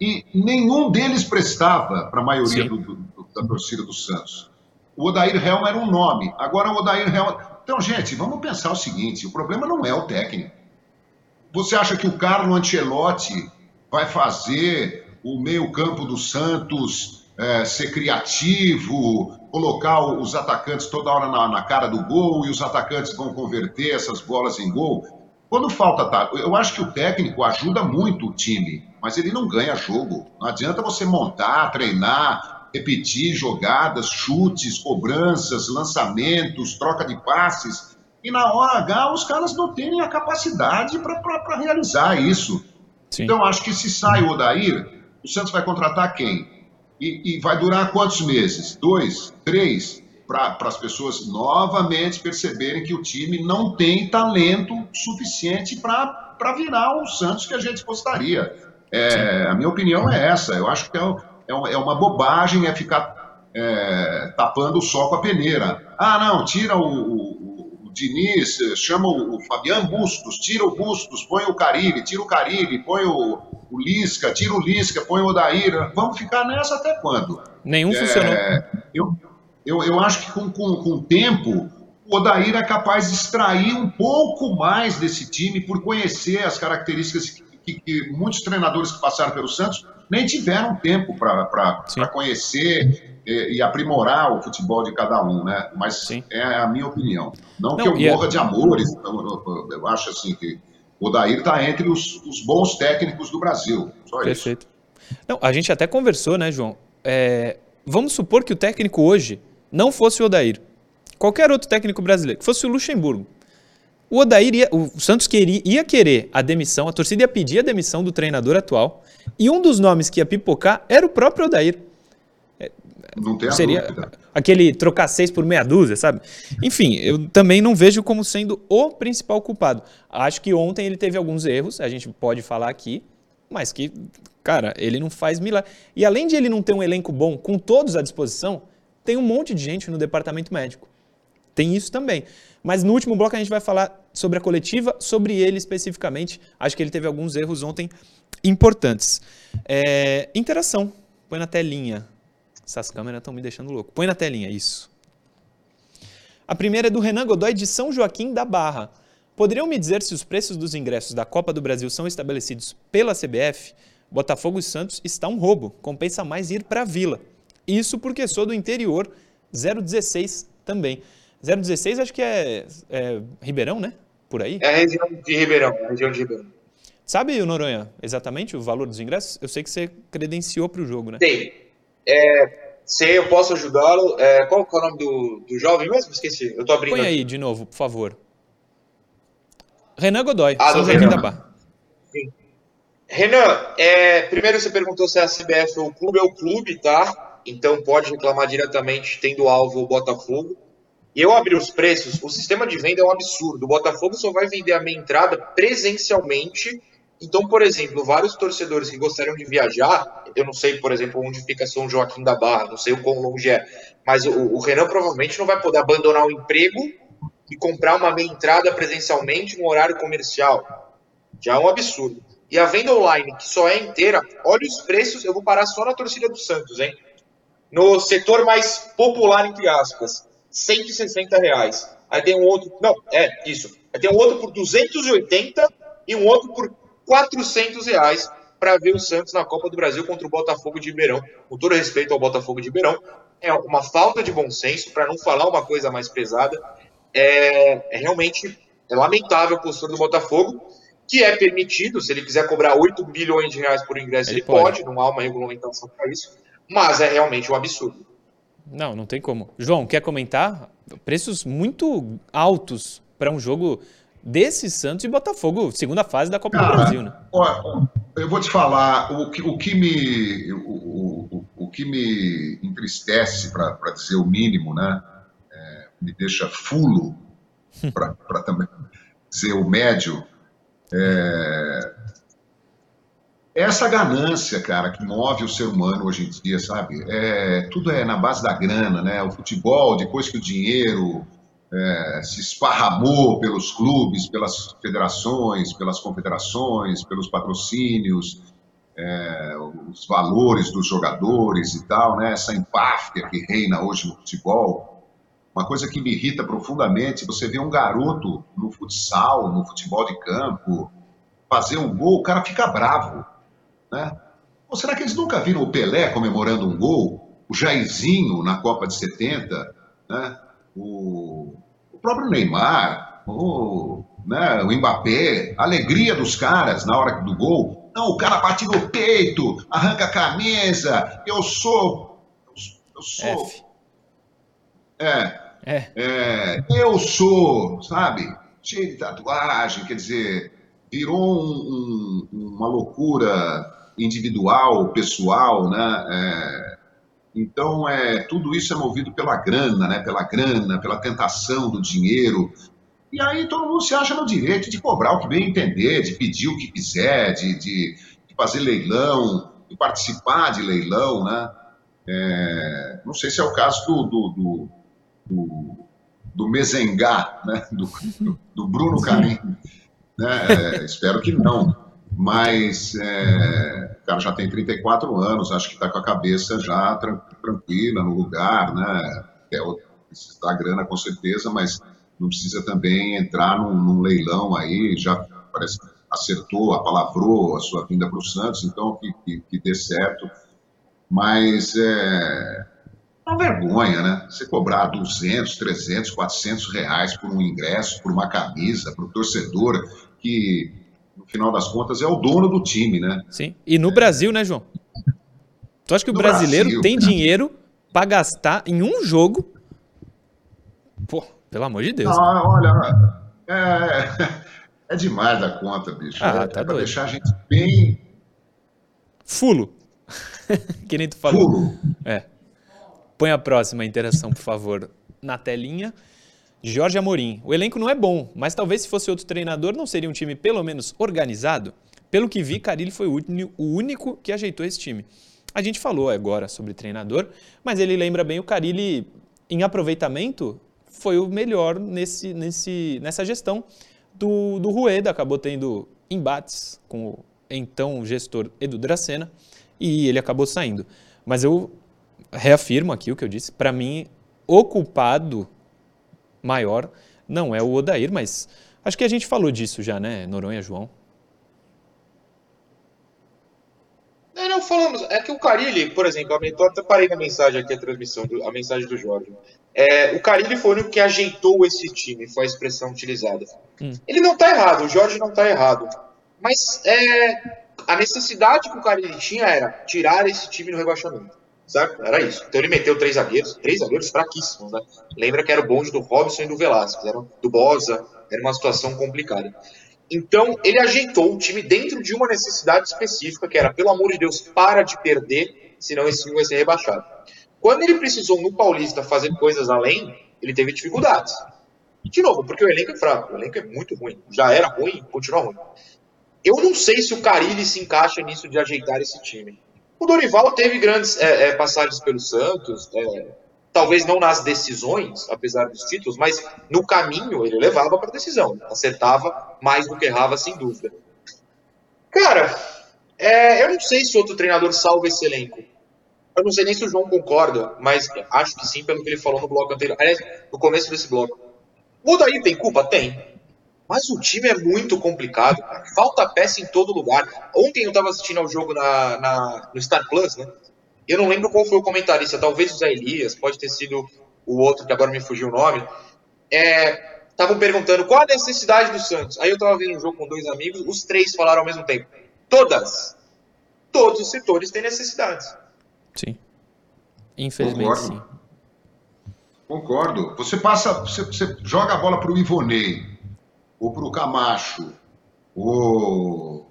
e nenhum deles prestava para a maioria do, do, da torcida do Santos. O Odair Helma era um nome. Agora o Odair Helma. Então, gente, vamos pensar o seguinte: o problema não é o técnico. Você acha que o Carlo Ancelotti vai fazer o meio-campo do Santos é, ser criativo, colocar os atacantes toda hora na, na, cara do gol e os atacantes vão converter essas bolas em gol? Quando falta. Tá, eu acho que o técnico ajuda muito o time, mas ele não ganha jogo. Não adianta você montar, treinar, repetir jogadas, chutes, cobranças, lançamentos, troca de passes. E na hora H, os caras não têm a capacidade para realizar isso. Sim. Então, acho que se sai o Odair, o Santos vai contratar quem? E, e, vai durar quantos meses? Dois? Três? para as pessoas novamente perceberem que o time não tem talento suficiente para virar o Santos que a gente gostaria. É, a minha opinião é essa. Eu acho que é, é, é uma bobagem é ficar é, tapando o sol com a peneira. Ah, não, tira o, o, o Diniz, chama o, o Fabiano Bustos, tira o Bustos, põe o Carilli, tira o Carilli, põe o, o Lisca, tira o Lisca, põe o Odair. Vamos ficar nessa até quando? Nenhum é, funcionou. Eu, eu, eu acho que com, com, com o tempo, o Odair é capaz de extrair um pouco mais desse time por conhecer as características que, que, muitos treinadores que passaram pelo Santos nem tiveram tempo para conhecer e, e, aprimorar o futebol de cada um, né? Mas Sim. é a minha opinião. Não, Não que eu morra é... de amores, eu, eu, acho assim que o Odair está entre os, os, bons técnicos do Brasil. Só Perfeito. Isso. Não, a gente até conversou, né, João? É, vamos supor que o técnico hoje não fosse o Odair, qualquer outro técnico brasileiro, que fosse o Luxemburgo, o Odair ia, o Santos queria, ia querer a demissão, a torcida ia pedir a demissão do treinador atual, e um dos nomes que ia pipocar era o próprio Odair. É, não tem Seria dúvida. aquele trocar seis por meia dúzia, sabe? Enfim, eu também não vejo como sendo o principal culpado. Acho que ontem ele teve alguns erros, a gente pode falar aqui, mas que, cara, ele não faz milagre. E além de ele não ter um elenco bom com todos à disposição, tem um monte de gente no departamento médico. Tem isso também. Mas no último bloco a gente vai falar sobre a coletiva, sobre ele especificamente. Acho que ele teve alguns erros ontem importantes. É, interação. Põe na telinha. Essas câmeras estão me deixando louco. Põe na telinha, isso. A primeira é do Renan Godoy de São Joaquim da Barra. Poderiam me dizer se os preços dos ingressos da Copa do Brasil são estabelecidos pela CBF? Botafogo e Santos está um roubo. Compensa mais ir para a Vila. Isso porque sou do interior, 016 também. 016 acho que é, é, Ribeirão, né? Por aí? É a região de Ribeirão, a região de Ribeirão. Sabe, Noronha, exatamente o valor dos ingressos? Eu sei que você credenciou para o jogo, né? Sei. É, sei, eu posso ajudá-lo. É, qual é o nome do, do jovem mesmo? Esqueci. Eu tô abrindo. Põe aí de novo, por favor. Renan Godoy, ah, São Joaquim da Barra. Sim. Renan, é, primeiro você perguntou se é a CBF ou o clube. É o clube, tá? então pode reclamar diretamente tendo alvo o Botafogo. E eu abri os preços, o sistema de venda é um absurdo. O Botafogo só vai vender a meia entrada presencialmente. Então, por exemplo, vários torcedores que gostariam de viajar, eu não sei, por exemplo, onde fica São Joaquim da Barra, não sei o quão longe é, mas o, o Renan provavelmente não vai poder abandonar o emprego e comprar uma meia entrada presencialmente no horário comercial. Já é um absurdo. E a venda online, que só é inteira, olha os preços, eu vou parar só na torcida do Santos, hein? No setor mais popular, entre aspas, 160 reais. Aí tem um outro, não, é isso. Aí tem um outro por 280 e um outro por 400 reais para ver o Santos na Copa do Brasil contra o Botafogo de Ribeirão. Com todo respeito ao Botafogo de Ribeirão, é uma falta de bom senso, para não falar uma coisa mais pesada. É, é realmente é lamentável a postura do Botafogo, que é permitido, se ele quiser cobrar 8 bilhões de reais por ingresso, ele, ele pode. pode, não há uma regulamentação para isso mas é realmente um absurdo. Não, não tem como. João, quer comentar? Preços muito altos para um jogo desse Santos e Botafogo, segunda fase da Copa Cara, do Brasil, né? Ó, eu vou te falar, o que, o que me, o, o, o que me entristece, para dizer o mínimo, né? É, me deixa fulo, para também dizer o médio, é, essa ganância, cara, que move o ser humano hoje em dia, sabe? É, tudo é na base da grana, né? O futebol, depois que o dinheiro é, se esparramou pelos clubes, pelas federações, pelas confederações, pelos patrocínios, é, os valores dos jogadores e tal, né? Essa empáfia que reina hoje no futebol. Uma coisa que me irrita profundamente, você vê um garoto no futsal, no futebol de campo, fazer um gol, o cara fica bravo né? Ou será que eles nunca viram o Pelé comemorando um gol? O Jairzinho na Copa de 70? Né? O, o próprio Neymar? O, né, o Mbappé? A alegria dos caras na hora do gol? Não, o cara bate no peito, arranca a camisa. Eu sou. Eu, sou. F. É, é. é. Eu sou, sabe? Cheio de tatuagem, quer dizer, virou um, um, uma loucura individual, pessoal, né? É, Então, é, tudo isso é movido pela grana, né? pela grana, pela tentação do dinheiro. E aí todo mundo se acha no direito de cobrar o que bem entender, de pedir o que quiser, de, de, de fazer leilão, de participar de leilão, né? É, não sei se é o caso do, do, do, do, do Mezengá, né? do, do Bruno Carim. Né? É, espero que não. Mas é, o cara já tem 34 anos, acho que está com a cabeça já tranquila no lugar, né? É, precisa dar grana com certeza, mas não precisa também entrar num, num leilão aí, já parece que acertou, apalavrou a sua vinda para o Santos, então que, que, que dê certo. Mas é uma vergonha, né? Você cobrar 200, 300, 400 reais por um ingresso, por uma camisa, para o torcedor que, no final das contas, é o dono do time, né? Sim. E no é. Brasil, né, João? Tu acha que o brasileiro Brasil, tem dinheiro para gastar em um jogo? Pô, pelo amor de Deus. Ah, olha, é, <laughs> é demais da conta, bicho. Ah, é, tá é pra deixar a gente bem. Fulo. <laughs> que nem tu falou. Fulo. É. Põe a próxima interação, por favor, na telinha. Jorge Amorim. O elenco não é bom, mas talvez se fosse outro treinador não seria um time pelo menos organizado? Pelo que vi, Carilli foi o único que ajeitou esse time. A gente falou agora sobre treinador, mas ele lembra bem o Carilli em aproveitamento foi o melhor nesse, nesse, nessa gestão do, do Rueda. Acabou tendo embates com o então gestor Edu Dracena e ele acabou saindo. Mas eu reafirmo aqui o que eu disse. Para mim, o culpado maior não é o Odair, mas acho que a gente falou disso já, né, Noronha João? É, não, falamos. É que o Carilli, por exemplo, eu até parei na mensagem aqui, a transmissão, a mensagem do Jorge. É, o Carilli foi o único que ajeitou esse time, foi a expressão utilizada. Hum. Ele não está errado, o Jorge não está errado. Mas é, a necessidade que o Carilli tinha era tirar esse time no rebaixamento. Certo? Era isso. Então ele meteu três zagueiros, três zagueiros fraquíssimos, né? Lembra que era o bonde do Robson e do Velasquez, era do Bosa, era uma situação complicada. Então ele ajeitou o time dentro de uma necessidade específica, que era, pelo amor de Deus, para de perder, senão esse time vai ser rebaixado. Quando ele precisou no Paulista fazer coisas além, ele teve dificuldades. De novo, porque o elenco é fraco, o elenco é muito ruim. Já era ruim, continua ruim. Eu não sei se o Carilli se encaixa nisso de ajeitar esse time. O Dorival teve grandes é, é, passagens pelo Santos, é, talvez não nas decisões, apesar dos títulos, mas no caminho ele levava para decisão, acertava mais do que errava, sem dúvida. Cara, é, eu não sei se outro treinador salva esse elenco. Eu não sei nem se o João concorda, mas acho que sim, pelo que ele falou no bloco anterior. Aliás, no começo desse bloco. O Daí tem culpa? Tem. Mas o time é muito complicado, cara. Falta peça em todo lugar. Ontem eu estava assistindo ao jogo na, na, no Star Plus, né? Eu não lembro qual foi o comentarista, talvez o Zé Elias, pode ter sido o outro que agora me fugiu o nome. Estavam é, perguntando qual a necessidade do Santos. Aí eu estava vendo um jogo com dois amigos, os três falaram ao mesmo tempo. Todas. Todos os setores têm necessidades. Sim. Infelizmente, Concordo. sim. Concordo. Você passa, você, você joga a bola para o Ivonei ou para o Camacho, ou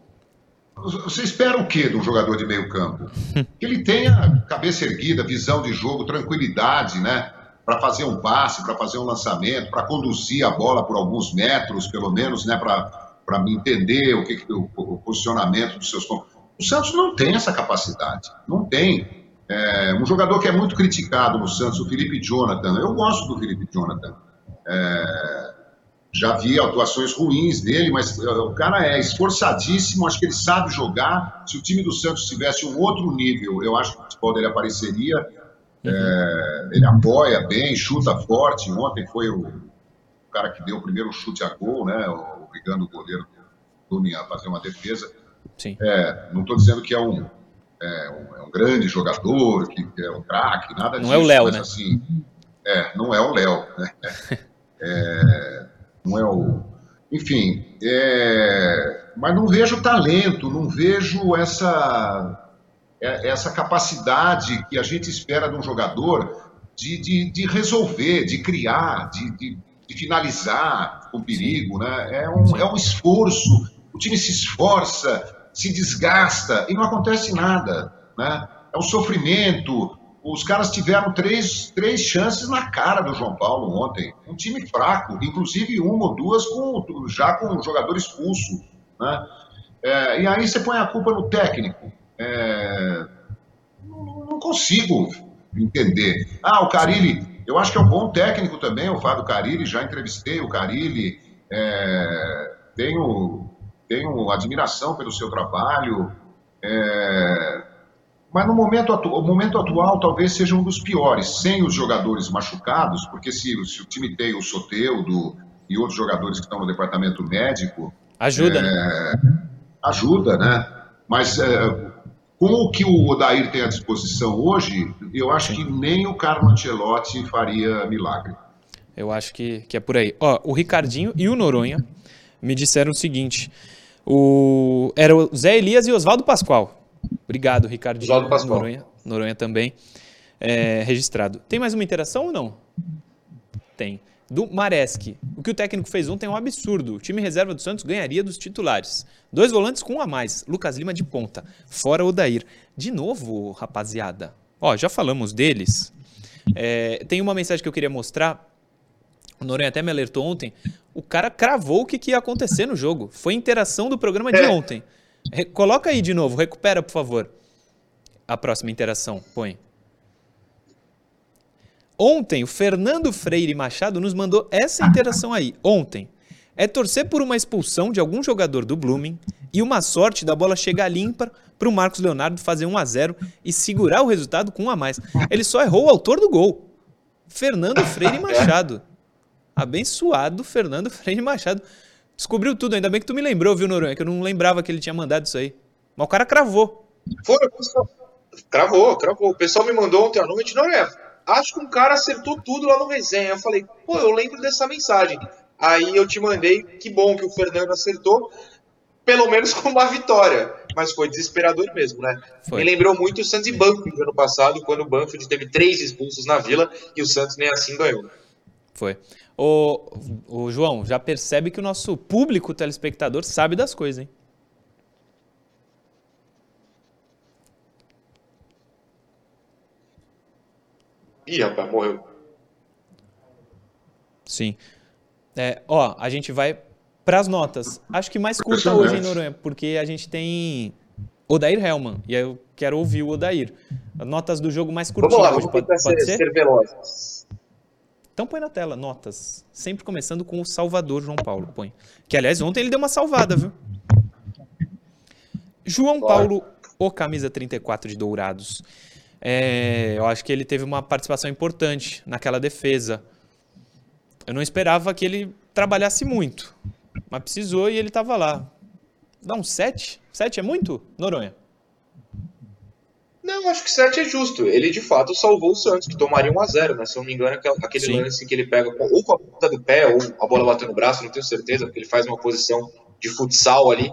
você espera o quê de um jogador de meio campo? <laughs> Que ele tenha cabeça erguida, visão de jogo, tranquilidade, né? Para fazer um passe, para fazer um lançamento, para conduzir a bola por alguns metros, pelo menos, né? Para me entender o, que, o, o posicionamento dos seus. O Santos não tem essa capacidade, não tem. É, um jogador que é muito criticado no Santos, o Felipe Jonathan. Eu gosto do Felipe Jonathan. É, já vi atuações ruins dele, mas eh, o cara é esforçadíssimo, acho que ele sabe jogar. Se o time do Santos tivesse um outro nível, eu acho que o futebol dele apareceria. Uhum. É, ele apoia bem, chuta forte. Ontem foi o, o, cara que deu o primeiro chute a gol, né? Obrigando o goleiro Dunin a fazer uma defesa. Sim. É, não estou dizendo que é um, é um, é um, grande jogador, que é um craque, nada não disso. Não é o Léo, né? Assim, é, não é o Léo. Né? <laughs> É, não é o. Enfim, é... mas não vejo talento, não vejo essa, é, essa capacidade que a gente espera de um jogador de, de, de resolver, de criar, de, de, de, finalizar com perigo. Né? É, um, é um esforço, o time se esforça, se desgasta e não acontece nada. Né? É um sofrimento, os caras tiveram três, três chances na cara do João Paulo ontem. Um time fraco, inclusive uma ou duas com, já com o jogador expulso. Né? É, e aí você põe a culpa no técnico. É, não consigo entender. Ah, o Carilli, eu acho que é um bom técnico também, o Fábio Carilli, já entrevistei o Carilli, é, tenho, tenho admiração pelo seu trabalho. É, mas no momento, atu o momento atual talvez seja um dos piores, sem os jogadores machucados, porque se, se o time tem o Soteudo e outros jogadores que estão no departamento médico. Ajuda, é, né? Ajuda, né? Mas é, com o que o Odair tem à disposição hoje, eu acho que nem o Carlo Ancelotti faria milagre. Eu acho que, que é por aí. Ó, o Ricardinho e o Noronha me disseram o seguinte: o, era o Zé Elias e Oswaldo Pascoal. Obrigado, Ricardo. Oswaldo Pascoal. Noronha, Noronha também é, registrado. Tem mais uma interação ou não? Tem. Do Mareski. O que o técnico fez ontem é um absurdo. O time reserva do Santos ganharia dos titulares. Dois volantes com um a mais. Lucas Lima de ponta. Fora o Dair. De novo, rapaziada. Ó, já falamos deles. É, tem uma mensagem que eu queria mostrar. O Noronha até me alertou ontem. O cara cravou o que, que ia acontecer no jogo. Foi interação do programa de É. ontem. Re- Coloca aí de novo, recupera, por favor. A próxima interação, põe. Ontem, o Fernando Freire Machado nos mandou essa interação aí. Ontem. É torcer por uma expulsão de algum jogador do Blooming e uma sorte da bola chegar limpa para o Marcos Leonardo fazer 1 a 0 e segurar o resultado com um a mais. Ele só errou o autor do gol. Fernando Freire Machado. Abençoado Fernando Freire Machado. Descobriu tudo, ainda bem que tu me lembrou, viu, Noronha? Que eu não lembrava que ele tinha mandado isso aí. Mas o cara cravou. Foi. Cravou, cravou. O pessoal me mandou ontem à noite, não é? Acho que um cara acertou tudo lá no resenha. Eu falei, pô, eu lembro dessa mensagem. Aí eu te mandei, que bom que o Fernando acertou, pelo menos com uma vitória. Mas foi desesperador mesmo, né? Foi. Me lembrou muito o Santos e Banfield ano passado, quando o Banfield teve três expulsos na Vila e o Santos nem assim ganhou. Foi. Ô, ô, João, já percebe que o nosso público telespectador sabe das coisas, hein? Ih, rapaz, morreu. Sim. É, ó, a gente vai pras notas. Acho que mais curta hoje, hein, Noronha? Porque a gente tem Odair Hellman. E aí eu quero ouvir o Odair. Notas do jogo mais Vamos lá, hoje, vamos pode, pode ser, ser? ser velozes. Então põe na tela, notas. Sempre começando com o Salvador João Paulo. Põe. Que, aliás, ontem ele deu uma salvada, viu? João Bora. Paulo, o camisa 34 de Dourados. É, eu acho que ele teve uma participação importante naquela defesa. Eu não esperava que ele trabalhasse muito, mas precisou e ele estava lá. Dá um 7? 7 é muito, Noronha? Não, acho que 7 é justo. Ele de fato salvou o Santos, que tomaria 1 a 0 né? Se eu não me engano, aquele- Sim. lance que ele pega com- ou com a ponta do pé, ou a bola batendo no braço, não tenho certeza, porque ele faz uma posição de futsal ali.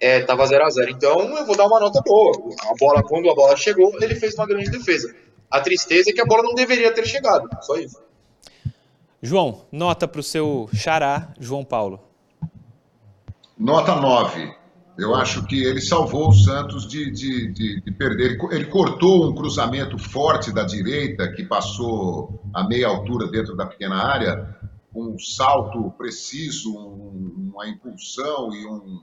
É, tava 0 a 0 Então eu vou dar uma nota boa. A bola, quando a bola chegou, ele fez uma grande defesa. A tristeza é que a bola não deveria ter chegado. Só isso. João, nota para o seu xará, João Paulo. Nota 9. Eu acho que ele salvou o Santos de, de, de, de perder. Ele Ele cortou um cruzamento forte da direita que passou a meia altura dentro da pequena área, um salto preciso, um- uma impulsão e um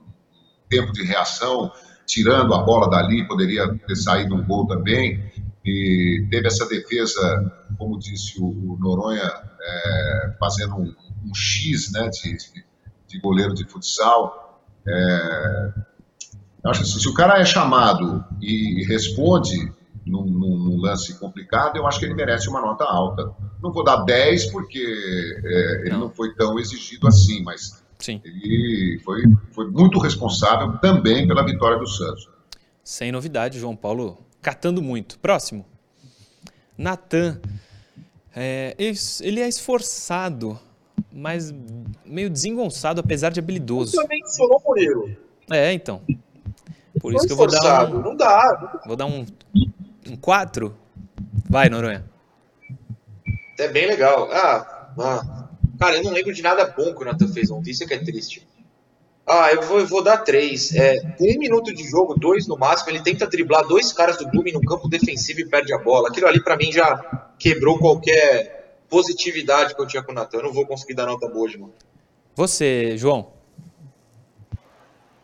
tempo de reação, tirando a bola dali, poderia ter saído um gol também. E teve essa defesa, como disse o, o Noronha, é, fazendo um, um X né, de, de goleiro de futsal. É, acho que se, se o cara é chamado e responde num, num- num lance complicado, eu acho que ele merece uma nota alta. Não vou dar 10 porque é, ele Não. não foi tão exigido assim, mas Sim. ele foi, foi muito responsável também pela vitória do Santos. Sem novidade, João Paulo catando muito. Próximo. Natan. É, ele é esforçado, mas meio desengonçado, apesar de habilidoso. Também sou Murilo. É, então. Por isso que eu vou dar um, Não dá. vou dar um, um 4. Vai, Noronha. É bem legal. Ah, ah, cara, eu não lembro de nada bom que o Nathan fez ontem. Isso é que é triste. Ah, eu vou, eu vou dar três. É, com um minuto de jogo, dois no máximo, ele tenta driblar dois caras do Blooming no campo defensivo e perde a bola. Aquilo ali, para mim, já quebrou qualquer positividade que eu tinha com o Natan. Eu não vou conseguir dar nota boa hoje, mano. Você, João?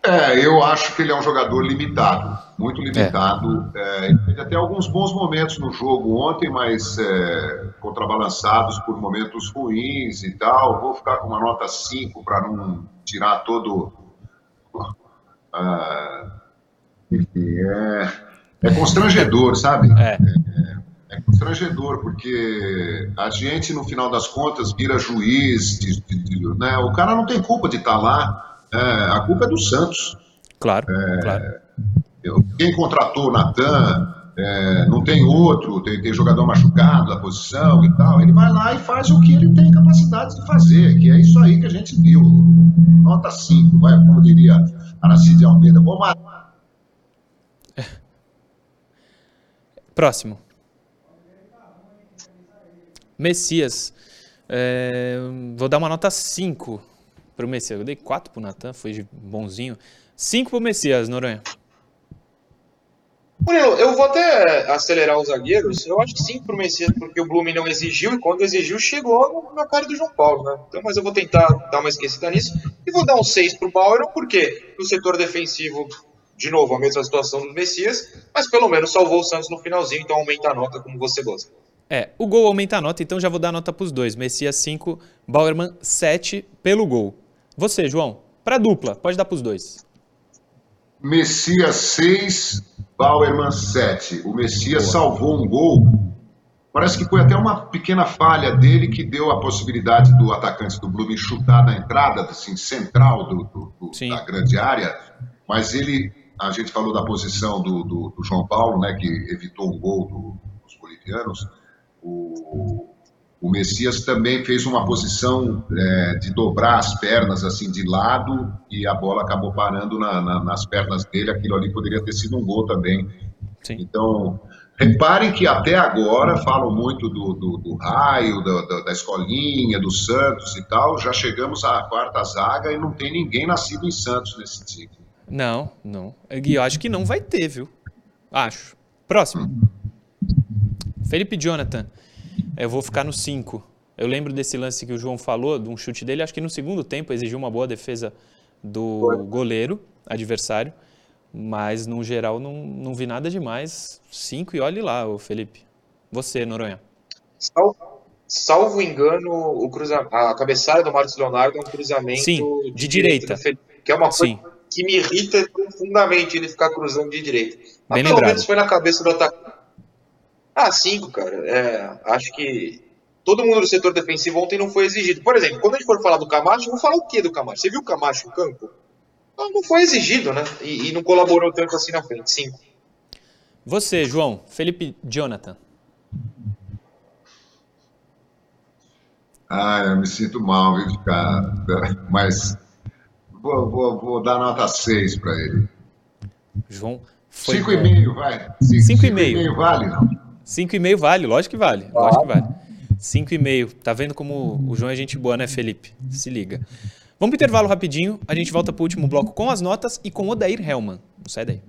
É, eu acho que ele é um jogador limitado, muito limitado. É. É, teve até alguns bons momentos no jogo ontem, mas é, contrabalançados por momentos ruins e tal. Vou ficar com uma nota 5 para não tirar todo. Uh, enfim, é, é constrangedor, sabe? É. é. é. constrangedor, porque a gente, no final das contas, vira juiz, de, de, de, né? o cara não tem culpa de estar tá lá a culpa é do Santos. Claro, é, claro. Quem contratou o Natan, é, não tem outro, tem, tem, jogador machucado da posição e tal, ele vai lá e faz o que ele tem capacidade de fazer, que é isso aí que a gente viu. Nota 5, vai, como diria Aracide Almeida. Vou matar. <laughs> Próximo. Messias. É, vou dar uma nota 5 pro Messias. Eu dei 4 pro Natan, foi bonzinho. 5 pro Messias, Noronha. Murilo, eu vou até acelerar os zagueiros. Eu acho que 5 pro Messias, porque o Blume não exigiu e quando exigiu chegou na cara do João Paulo, né? Então, mas eu vou tentar dar uma esquecida nisso. E vou dar um 6 pro Bauer, porque no setor defensivo, de novo, a mesma situação do Messias, mas pelo menos salvou o Santos no finalzinho, então aumenta a nota como você gosta. É, o gol aumenta a nota, então já vou dar a nota pros dois. Messias 5, Bauerman 7 pelo gol. Você, João, para dupla, pode dar para os dois. Messias 6, Bauerman 7. O Messias Boa. salvou um gol. Parece que foi até uma pequena falha dele que deu a possibilidade do atacante do Blumen chutar na entrada, assim, central do, do, do da grande área. Mas ele, a gente falou da posição do, do João Paulo, né, que evitou um gol dos bolivianos. O, o Messias também fez uma posição é, de dobrar as pernas assim de lado e a bola acabou parando na, na, nas pernas dele. Aquilo ali poderia ter sido um gol também. Sim. Então, reparem que até agora falam muito do, do, do raio, da, da, escolinha, do Santos e tal. Já chegamos à quarta zaga e não tem ninguém nascido em Santos nesse time. Não, não. E eu acho que não vai ter, viu? Acho. Próximo. Felipe Jonathan. Eu vou ficar no 5. Eu lembro desse lance que o João falou, de um chute dele, acho que no segundo tempo exigiu uma boa defesa do goleiro adversário, mas no geral não, não vi nada demais. 5 e olhe lá, o Felipe. Você, Noronha. Salvo, salvo engano, o cruza, a cabeçada do Marcos Leonardo é um cruzamento Sim, de, de direita, direita. que é uma coisa Sim. que me irrita profundamente ele ficar cruzando de direita. Mas Bem pelo lembrado. menos foi na cabeça do atacante ah, cinco, cara. É, acho que todo mundo do setor defensivo ontem não foi exigido. Por exemplo, quando a gente for falar do Camacho, vou falar o que do Camacho? Você viu o Camacho no campo? Não, não foi exigido, né? E, e, não colaborou tanto assim na frente. Cinco. Você, João, Felipe Jonathan. Ah, eu me sinto mal, viu, cara? Mas vou, vou, vou dar nota 6 para ele. João. 5,5, vai. 5,5 vale, não? 5,5 vale, lógico que vale. Lógico que vale. 5,5. Tá vendo como o João é gente boa, né, Felipe? Se liga. Vamos pro intervalo rapidinho. A gente volta pro último bloco com as notas e com o Odair Hellman. Não sai daí.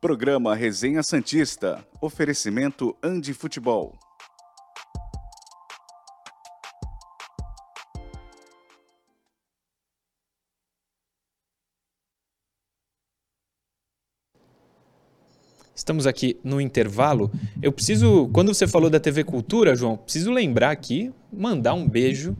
Programa Resenha Santista. Oferecimento Andi Futebol. Estamos aqui no intervalo. Eu preciso, quando você falou da TV Cultura, João, preciso lembrar aqui, mandar um beijo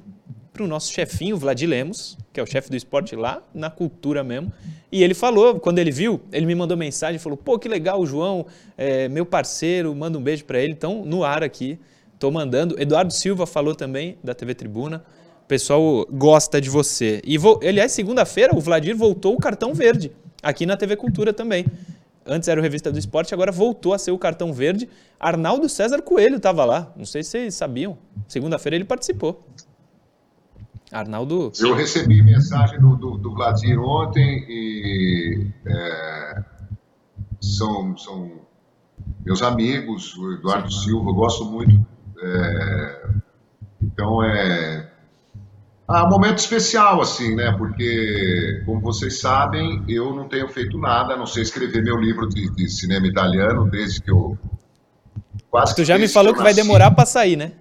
para o nosso chefinho, Vladir Lemos, que é o chefe do esporte lá na Cultura mesmo. E ele falou, quando ele viu, ele me mandou mensagem, falou: pô, que legal, o João, é, meu parceiro, manda um beijo para ele. Então, no ar aqui, estou mandando. Eduardo Silva falou também, da TV Tribuna. O pessoal gosta de você. E, aliás, segunda-feira, o Vladir voltou o cartão verde, aqui na TV Cultura também. Antes era o Revista do Esporte, agora voltou a ser o cartão verde. Arnaldo César Coelho estava lá. Não sei se vocês sabiam. Segunda-feira ele participou. Arnaldo. Eu recebi mensagem do, do, do ontem e é, são, são meus amigos, o Eduardo Silva, eu gosto muito. É, então é Ah, um momento especial, assim, né? Porque, como vocês sabem, eu não tenho feito nada, a não sei escrever meu livro de, de cinema italiano desde que eu. Quase tu já me falou que, que vai demorar para sair, né?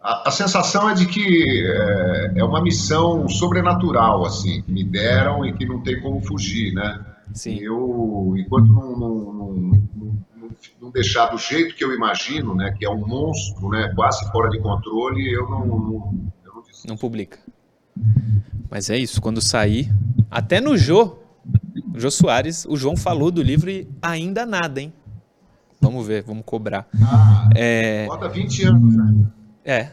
A, a, sensação é de que é, é, uma missão sobrenatural, assim, que me deram e que não tem como fugir, né? Sim. Eu, enquanto não, não, não, não, deixar do jeito que eu imagino, né, que é um monstro, né, quase fora de controle, eu não, não, eu não, não publica. Mas é isso, quando sair, até no Jô, Jô Soares, o João falou do livro e ainda nada, hein? Vamos ver, vamos cobrar. Ah, é... Roda 20 anos, né? É.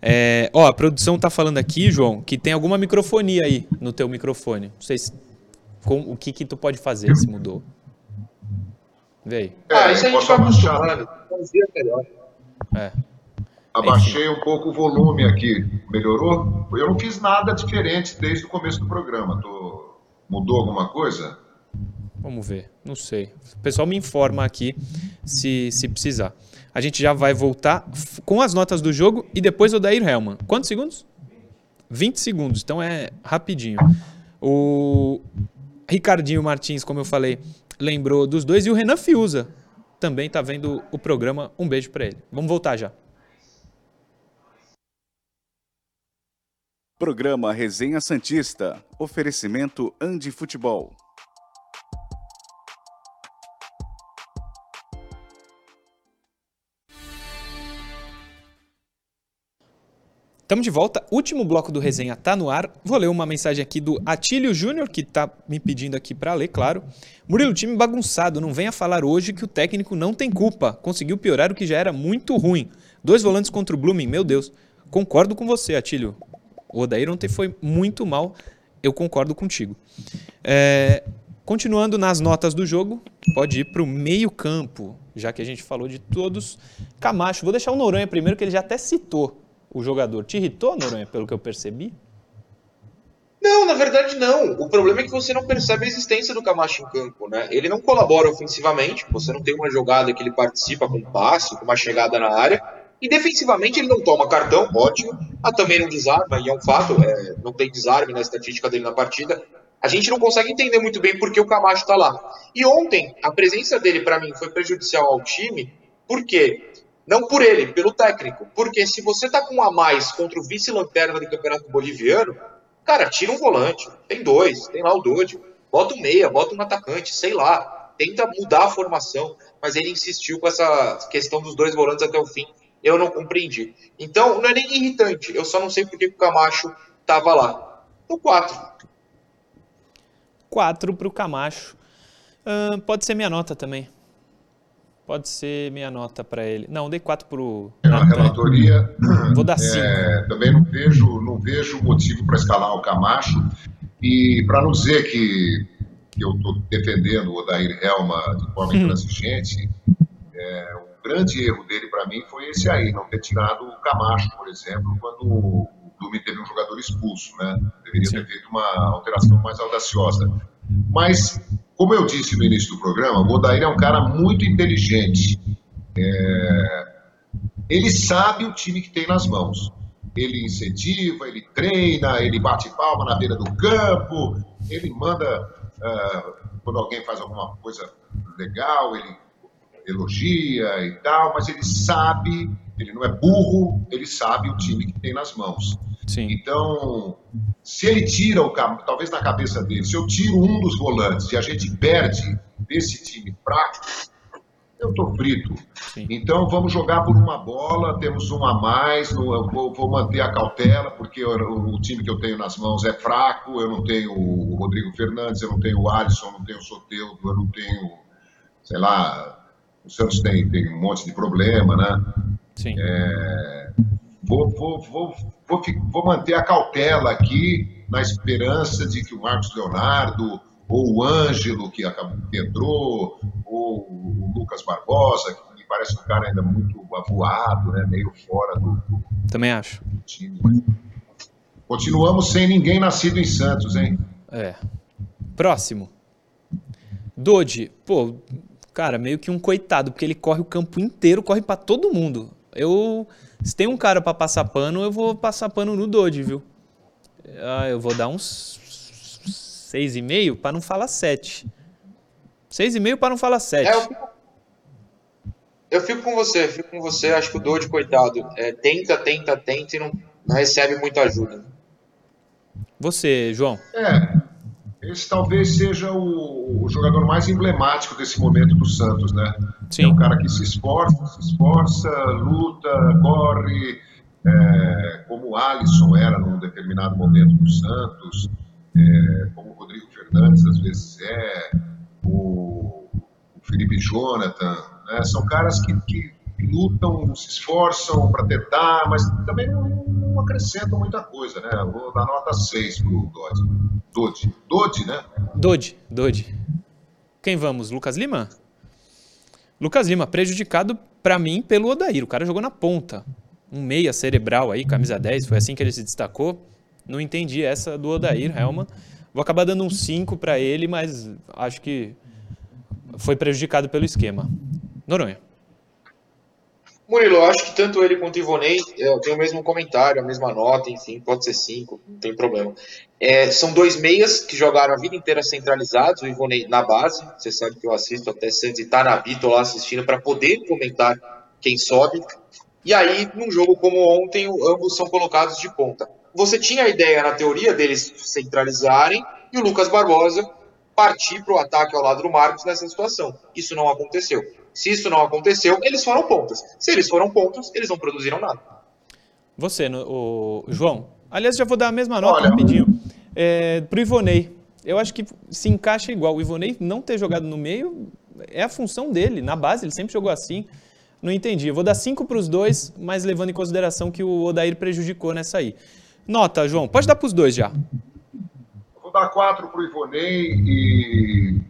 é. Ó, a produção tá falando aqui, João, que tem alguma microfonia aí no teu microfone. Não sei se, com, o que que tu pode fazer se mudou. Vê. É, ah, isso a gente vai acostumando. É. Abaixei um pouco o volume aqui. Melhorou? Eu não fiz nada diferente desde o começo do programa. Tô... Mudou alguma coisa? Vamos ver. Não sei. O pessoal me informa aqui se, se precisar. A gente já vai voltar com as notas do jogo e depois o Dair Helman. Quantos segundos? 20 segundos, então é rapidinho. O Ricardinho Martins, como eu falei, lembrou dos dois e o Renan Fiuza também está vendo o programa. Um beijo para ele. Vamos voltar já. Programa Resenha Santista. Oferecimento Andi Futebol. Estamos de volta. Último bloco do resenha tá no ar. Vou ler uma mensagem aqui do Atílio Júnior, que tá me pedindo aqui para ler, claro. Murilo, time bagunçado. Não venha falar hoje que o técnico não tem culpa. Conseguiu piorar o que já era muito ruim. Dois volantes contra o Blooming, meu Deus. Concordo com você, Atílio. O Odair ontem foi muito mal. Eu concordo contigo. É, continuando nas notas do jogo, pode ir para o meio campo, já que a gente falou de todos. Camacho, vou deixar o Noronha primeiro, que ele já até citou o jogador. Te irritou, Noronha, pelo que eu percebi? Não, na verdade não. O problema é que você não percebe a existência do Camacho em campo, né? Ele não colabora ofensivamente, você não tem uma jogada que ele participa com um passe, com uma chegada na área. E defensivamente ele não toma cartão, ótimo. Ah, também não desarma, e é um fato, é, não tem desarme na estatística dele na partida. A gente não consegue entender muito bem por que o Camacho está lá. E ontem, a presença dele, para mim, foi prejudicial ao time, porque não por ele, pelo técnico. Porque se você tá com um a mais contra o vice-lanterna do Campeonato Boliviano, cara, tira um volante. Tem dois, tem lá o Dodio. Bota um meia, bota um atacante, sei lá. Tenta mudar a formação. Mas ele insistiu com essa questão dos dois volantes até o fim. Eu não compreendi. Então, não é nem irritante. Eu só não sei por que o Camacho tava lá. No 4. 4 para o Camacho. Uh, pode ser minha nota também. Pode ser minha nota para ele. Não, dei 4 para o. Na relatoria. Vou dar 5. É, também não vejo, não vejo motivo para escalar o Camacho. E para não dizer que, que eu estou defendendo o Odair Helma de forma hum. intransigente, é, um grande erro dele para mim foi esse aí, não ter tirado o Camacho, por exemplo, quando o Dume teve um jogador expulso. Né? Deveria Sim. ter feito uma alteração mais audaciosa. Mas como eu disse no início do programa, o Odair é um cara muito inteligente. É... Ele sabe o time que tem nas mãos. Ele incentiva, ele treina, ele bate palma na beira do campo, ele manda. Uh, quando alguém faz alguma coisa legal, ele elogia e tal, mas ele sabe, ele não é burro, ele sabe o time que tem nas mãos. Sim. Então, se ele tira o talvez na cabeça dele, se eu tiro um dos volantes e a gente perde desse time fraco, eu estou frito. Sim. Então vamos jogar por uma bola, temos um a mais, vou, vou, manter a cautela, porque eu, o time que eu tenho nas mãos é fraco, eu não tenho o Rodrigo Fernandes, eu não tenho o Alisson, eu não tenho o Soteldo, eu não tenho, sei lá, o Santos tem, tem um monte de problema, né? Sim. É, vou, vou, vou, vou, vou manter a cautela aqui, na esperança de que o Marcos Leonardo, ou o Ângelo, que, acabou, que entrou, ou o Lucas Barbosa, que me parece um cara ainda muito avoado, né, meio fora do, do Também acho. time. Continuamos sem ninguém nascido em Santos, hein? É. Próximo. Dodi, pô, cara, meio que um coitado, porque ele corre o campo inteiro, corre para todo mundo. Eu Se tem um cara para passar pano, eu vou passar pano no Dodge, viu? Ah, eu vou dar uns 6,5 para não falar 7. 6,5 para não falar 7. É, eu, fico, eu fico com você, fico com você. Acho que o Dodge, coitado, é, tenta, tenta, tenta e não, não recebe muita ajuda. Você, João? É, esse talvez seja o, o, jogador mais emblemático desse momento do Santos, né? Sim. É um cara que se esforça, se esforça, luta, corre, é, como o Alisson era num determinado momento do Santos, é, como o Rodrigo Fernandes às vezes é, o, o Felipe Jonathan, né? São caras que, que lutam, se esforçam para tentar, mas também não, não, acrescentam muita coisa, né? vou dar nota 6 pro Dodge. Dodge, Dodge, né? Dodge, Dodge. Quem vamos? Lucas Lima? Lucas Lima, prejudicado para mim pelo Odair. O cara jogou na ponta. Um meia cerebral aí, camisa 10, foi assim que ele se destacou. Não entendi essa do Odair Helman. Vou acabar dando um 5 para ele, mas acho que foi prejudicado pelo esquema. Noronha. Murilo, eu acho que tanto ele quanto o Ivonei têm o mesmo comentário, a mesma nota, enfim, pode ser cinco, não tem problema. É, são dois meias que jogaram a vida inteira centralizados, o Ivonei na base, você sabe que eu assisto até Santos e tá na Vitor lá assistindo para poder comentar quem sobe. E aí, num jogo como ontem, ambos são colocados de ponta. Você tinha a ideia, na teoria, deles centralizarem e o Lucas Barbosa partir para o ataque ao lado do Marcos nessa situação. Isso não aconteceu. Se isso não aconteceu, eles foram pontas. Se eles foram pontas, eles não produziram nada. Você, no, o João. Aliás, já vou dar a mesma nota Olha. rapidinho. É, pro Ivonei. Eu acho que se encaixa igual. O Ivonei não ter jogado no meio é a função dele. Na base, ele sempre jogou assim. Não entendi. Eu vou dar cinco para os dois, mas levando em consideração que o Odair prejudicou nessa aí. Nota, João. Pode dar para os dois já. Vou dar quatro para o Ivonei e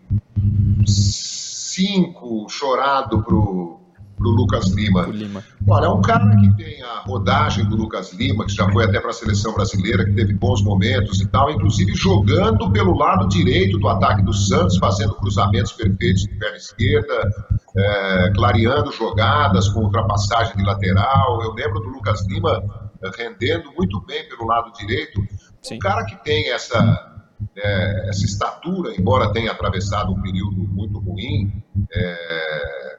5 chorado pro, pro Lucas Lima. Lima. Olha, é um cara que tem a rodagem do Lucas Lima, que já foi até para a seleção brasileira, que teve bons momentos e tal, inclusive jogando pelo lado direito do ataque do Santos, fazendo cruzamentos perfeitos de perna esquerda, é, clareando jogadas com ultrapassagem de lateral. Eu lembro do Lucas Lima é, rendendo muito bem pelo lado direito. Sim. Um cara que tem essa é, essa estatura, embora tenha atravessado um período muito ruim, é,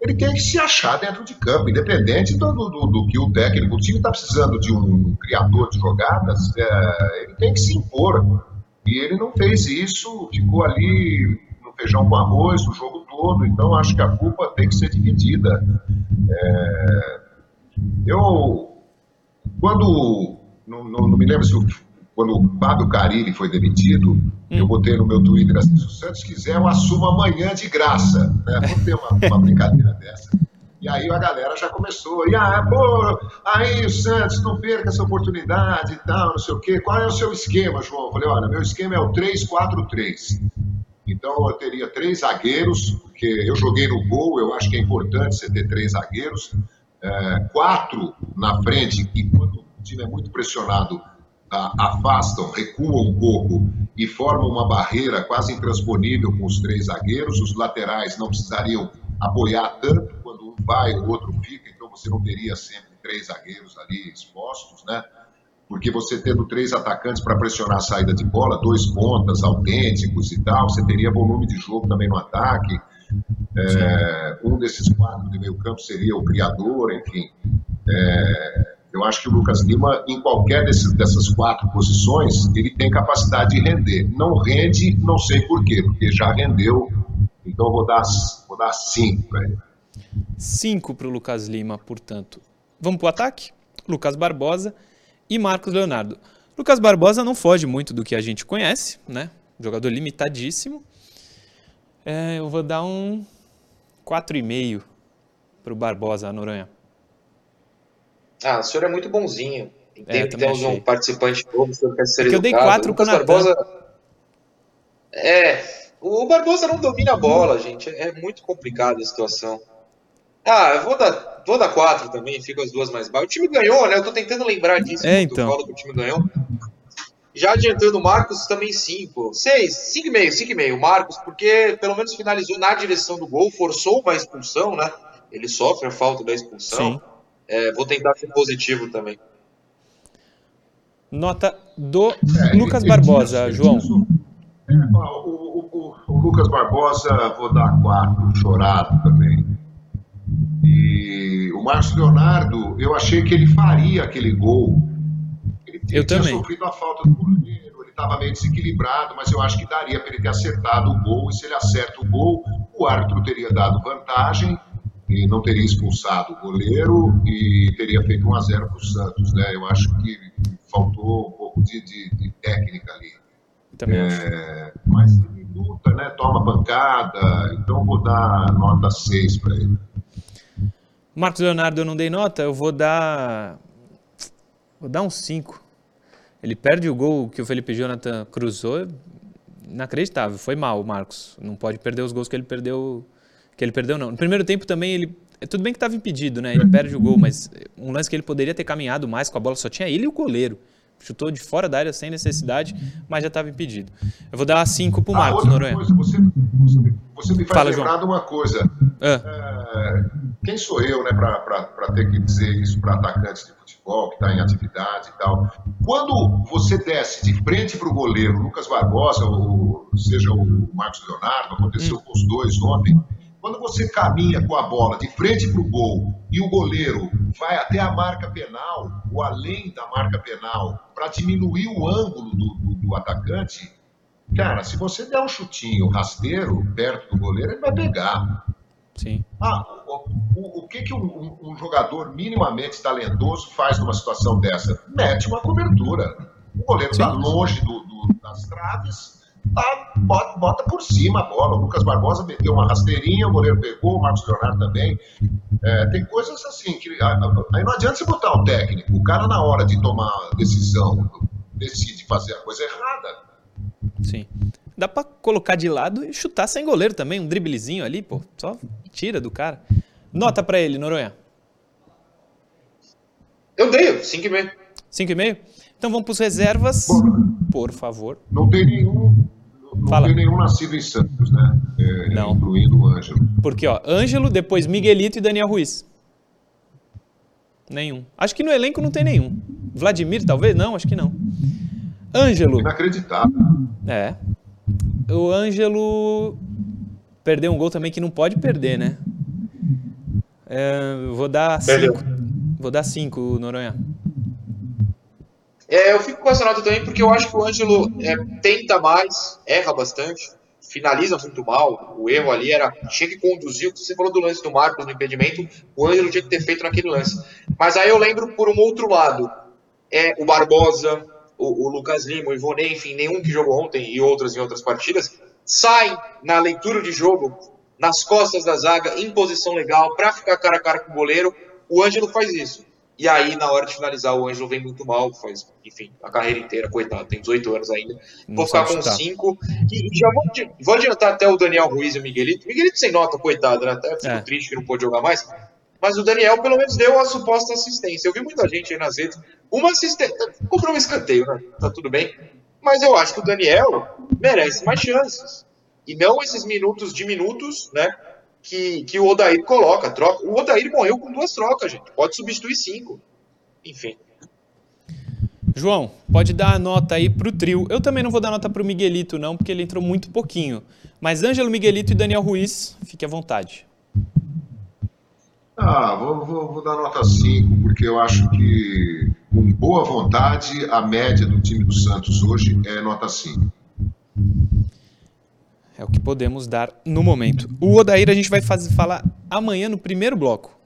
ele tem que se achar dentro de campo, independente do, do, do que o técnico. O time está precisando de um criador de jogadas, é, ele tem que se impor. E ele não fez isso, ficou ali no feijão com arroz o jogo todo, então acho que a culpa tem que ser dividida. É, eu, quando, não, não, não me lembro se o quando o Fábio Carilli foi demitido, hum. eu botei no meu Twitter assim, se o Santos quiser, eu assumo amanhã de graça. Né? Vamos ter uma, uma brincadeira <laughs> dessa. E aí a galera já começou, e ah, pô, aí o Santos não perca essa oportunidade e tal, não sei o quê. Qual é o seu esquema, João? Eu falei, olha, meu esquema é o 3-4-3. Então eu teria três zagueiros, porque eu joguei no gol, eu acho que é importante você ter três zagueiros. É, quatro na frente, e quando o time é muito pressionado, afastam, recuam um pouco e formam uma barreira quase intransponível com os três zagueiros. Os laterais não precisariam apoiar tanto quando um vai, o outro fica, então você não teria sempre três zagueiros ali expostos, né? Porque você tendo três atacantes para pressionar a saída de bola, dois pontas autênticos e tal, você teria volume de jogo também no ataque. É, um desses quatro de meio campo seria o criador, enfim. É, eu acho que o Lucas Lima, em qualquer desses, dessas quatro posições, ele tem capacidade de render. Não rende, não sei por quê, porque já rendeu. Então vou dar, vou dar cinco para ele. Cinco para o Lucas Lima, portanto. Vamos para o ataque? Lucas Barbosa e Marcos Leonardo. Lucas Barbosa não foge muito do que a gente conhece, né? Jogador limitadíssimo. É, eu vou dar um 4,5 para o Barbosa, Noronha. Ah, o senhor é muito bonzinho. É, temos um participante novo, o senhor quer ser é eu dei quatro para o Barbosa. É, o Barbosa não domina a bola, gente. É muito complicada a situação. Ah, eu vou dar, vou dar quatro também, fico as duas mais baixas. O time ganhou, né? Eu tô tentando lembrar disso. É, então. Falo que o time ganhou. Já adiantando o Marcos, também cinco. Seis, cinco e meio, cinco e meio. Marcos, porque pelo menos finalizou na direção do gol, forçou uma expulsão, né? Ele sofre a falta da expulsão. Sim. É, vou tentar ser positivo também. Nota do é, Lucas Barbosa, João. É, o, o, o, Lucas Barbosa, vou dar quatro, chorado também. E o Marcos Leonardo, eu achei que ele faria aquele gol. Ele, eu tinha também. sofrido a falta do goleiro, ele estava meio desequilibrado, mas eu acho que daria para ele ter acertado o gol. E se ele acerta o gol, o árbitro teria dado vantagem e não teria expulsado o goleiro e teria feito 1 a 0 para o Santos. Né? Eu acho que faltou um pouco de, de, de técnica ali. Também é, acho. Mas ele luta, né? toma pancada, então vou dar nota 6 para ele. Marcos Leonardo eu não dei nota, eu vou dar. Vou dar um 5. Ele perde o gol que o Felipe Jonathan cruzou. Inacreditável, foi mal, Marcos. Não pode perder os gols que ele perdeu. Que ele perdeu, não. No primeiro tempo também ele. Tudo bem que estava impedido, né? Ele perde o gol, mas um lance que ele poderia ter caminhado mais com a bola, só tinha ele e o goleiro. Chutou de fora da área sem necessidade, mas já estava impedido. Eu vou dar 5 para o Marcos ah, Noronha. Coisa, você, você, você, me faz Fala, lembrar João. de uma coisa. Ah. É, quem sou eu né, para ter que dizer isso para atacantes de futebol que está em atividade e tal? Quando você desce de frente para o goleiro, Lucas Barbosa, ou seja o Marcos Leonardo, aconteceu hum. com os dois ontem quando você caminha com a bola de frente para o gol e o goleiro vai até a marca penal ou além da marca penal para diminuir o ângulo do, do, do, atacante, cara, se você der um chutinho rasteiro perto do goleiro, ele vai pegar. Sim. Ah, o, o, o que, que um, um, jogador minimamente talentoso faz numa situação dessa? Mete uma cobertura. O goleiro está longe do, das traves tá, bota, bota, por cima a bola. O Lucas Barbosa meteu uma rasteirinha, o goleiro pegou, o Marcos Leonardo também. É, tem coisas assim que. Aí não adianta você botar o técnico. O cara, na hora de tomar a decisão, decide fazer a coisa errada. Sim. Dá pra colocar de lado e chutar sem goleiro também, um driblezinho ali, pô. Só tira do cara. Nota para ele, Noronha. Eu dei, 5,5. 5,5? Então vamos para os reservas, por favor. Não tem nenhum não Fala. tem nenhum nascido em Santos, né? É, não. Incluindo o Ângelo. Porque, ó, Ângelo, depois Miguelito e Daniel Ruiz. Nenhum. Acho que no elenco não tem nenhum. Vladimir, talvez? Não, acho que não. Ângelo. Inacreditável. É. O Ângelo perdeu um gol também que não pode perder, né? É, vou dar cinco. Vou dar cinco, Noronha. É, eu fico com essa nota também porque eu acho que o Ângelo é, tenta mais, erra bastante, finaliza muito mal. O erro ali era. Tinha que conduzir. Você falou do lance do Marcos no impedimento, o Ângelo tinha que ter feito naquele lance. Mas aí eu lembro por um outro lado: é o Barbosa, o, o Lucas Lima, o Ivonei, enfim, nenhum que jogou ontem e outras em outras partidas, saem na leitura de jogo, nas costas da zaga, em posição legal, para ficar cara a cara com o goleiro. O Ângelo faz isso. E aí, na hora de finalizar, o Ângelo vem muito mal, faz, enfim, a carreira inteira, coitado, tem 18 anos ainda. Não vou ficar com 5. E, e, já vou, vou, adiantar até o Daniel Ruiz e o Miguelito. Miguelito sem nota, coitado, né? Até fico é. triste que não pôde jogar mais. Mas o Daniel, pelo menos, deu a suposta assistência. Eu vi muita gente aí nas redes. Uma assistência. Comprou um escanteio, né? Tá tudo bem. Mas eu acho que o Daniel merece mais chances. E não esses minutos diminutos, né? Que, que o Odair coloca. Troca. O Odair morreu com duas trocas, gente. Pode substituir cinco. Enfim. João, pode dar a nota aí pro trio. Eu também não vou dar nota pro Miguelito, não, porque ele entrou muito pouquinho. Mas Ângelo Miguelito e Daniel Ruiz, fique à vontade. Ah, vou, vou, vou dar nota 5, porque eu acho que, com boa vontade, a média do time do Santos hoje é nota 5. É o que podemos dar no momento. O Odair a gente vai fazer, falar amanhã no primeiro bloco.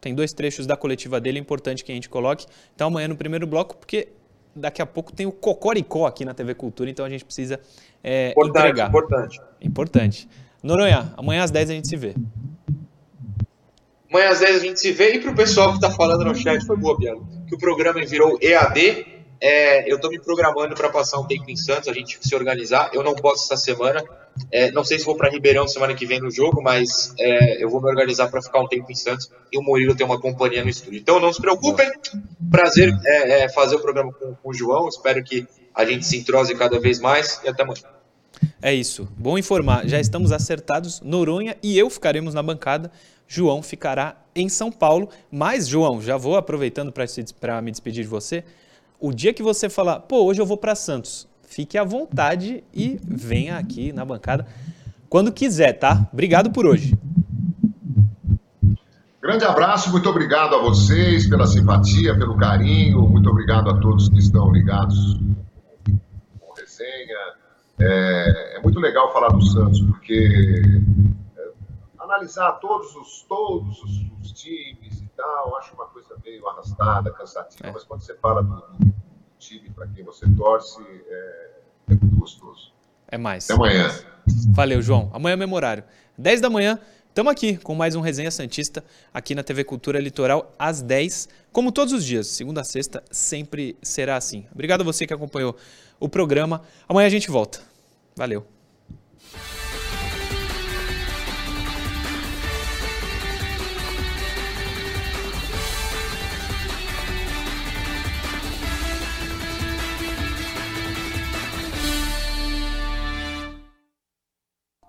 Tem dois trechos da coletiva dele, é importante que a gente coloque. Então amanhã no primeiro bloco, porque daqui a pouco tem o Cocoricó aqui na TV Cultura, então a gente precisa é, importante, entregar. Importante. Importante. Noronha, amanhã às 10 a gente se vê. Amanhã às 10 a gente se vê. E para o pessoal que está falando no chat, foi boa, Biano, que o programa virou EAD. É, eu estou me programando para passar um tempo em Santos, a gente se organizar. Eu não posso essa semana, é, não sei se vou para Ribeirão semana que vem no jogo, mas é, eu vou me organizar para ficar um tempo em Santos e o Murilo tem uma companhia no estúdio. Então não se preocupem, prazer é, é fazer o programa com, com, o João. Espero que a gente se entrose cada vez mais e até amanhã. É isso. Bom informar. Já estamos acertados. Noronha e eu ficaremos na bancada. João ficará em São Paulo. Mas, João, já vou aproveitando para me despedir de você. O dia que você falar, pô, hoje eu vou para Santos, fique à vontade e venha aqui na bancada quando quiser, tá? Obrigado por hoje. Grande abraço, muito obrigado a vocês pela simpatia, pelo carinho, muito obrigado a todos que estão ligados com resenha. É, é muito legal falar do Santos, porque analisar todos os, todos os, os, times e tal, acho uma coisa meio arrastada, cansativa, é. mas quando você fala do, do time para quem você torce, é, é muito gostoso. É mais. Até amanhã. Valeu, João. Amanhã é memorário. 10 da manhã, Estamos aqui com mais um Resenha Santista aqui na TV Cultura Litoral às 10, como todos os dias, segunda a sexta, sempre será assim. Obrigado a você que acompanhou o programa. Amanhã a gente volta. Valeu.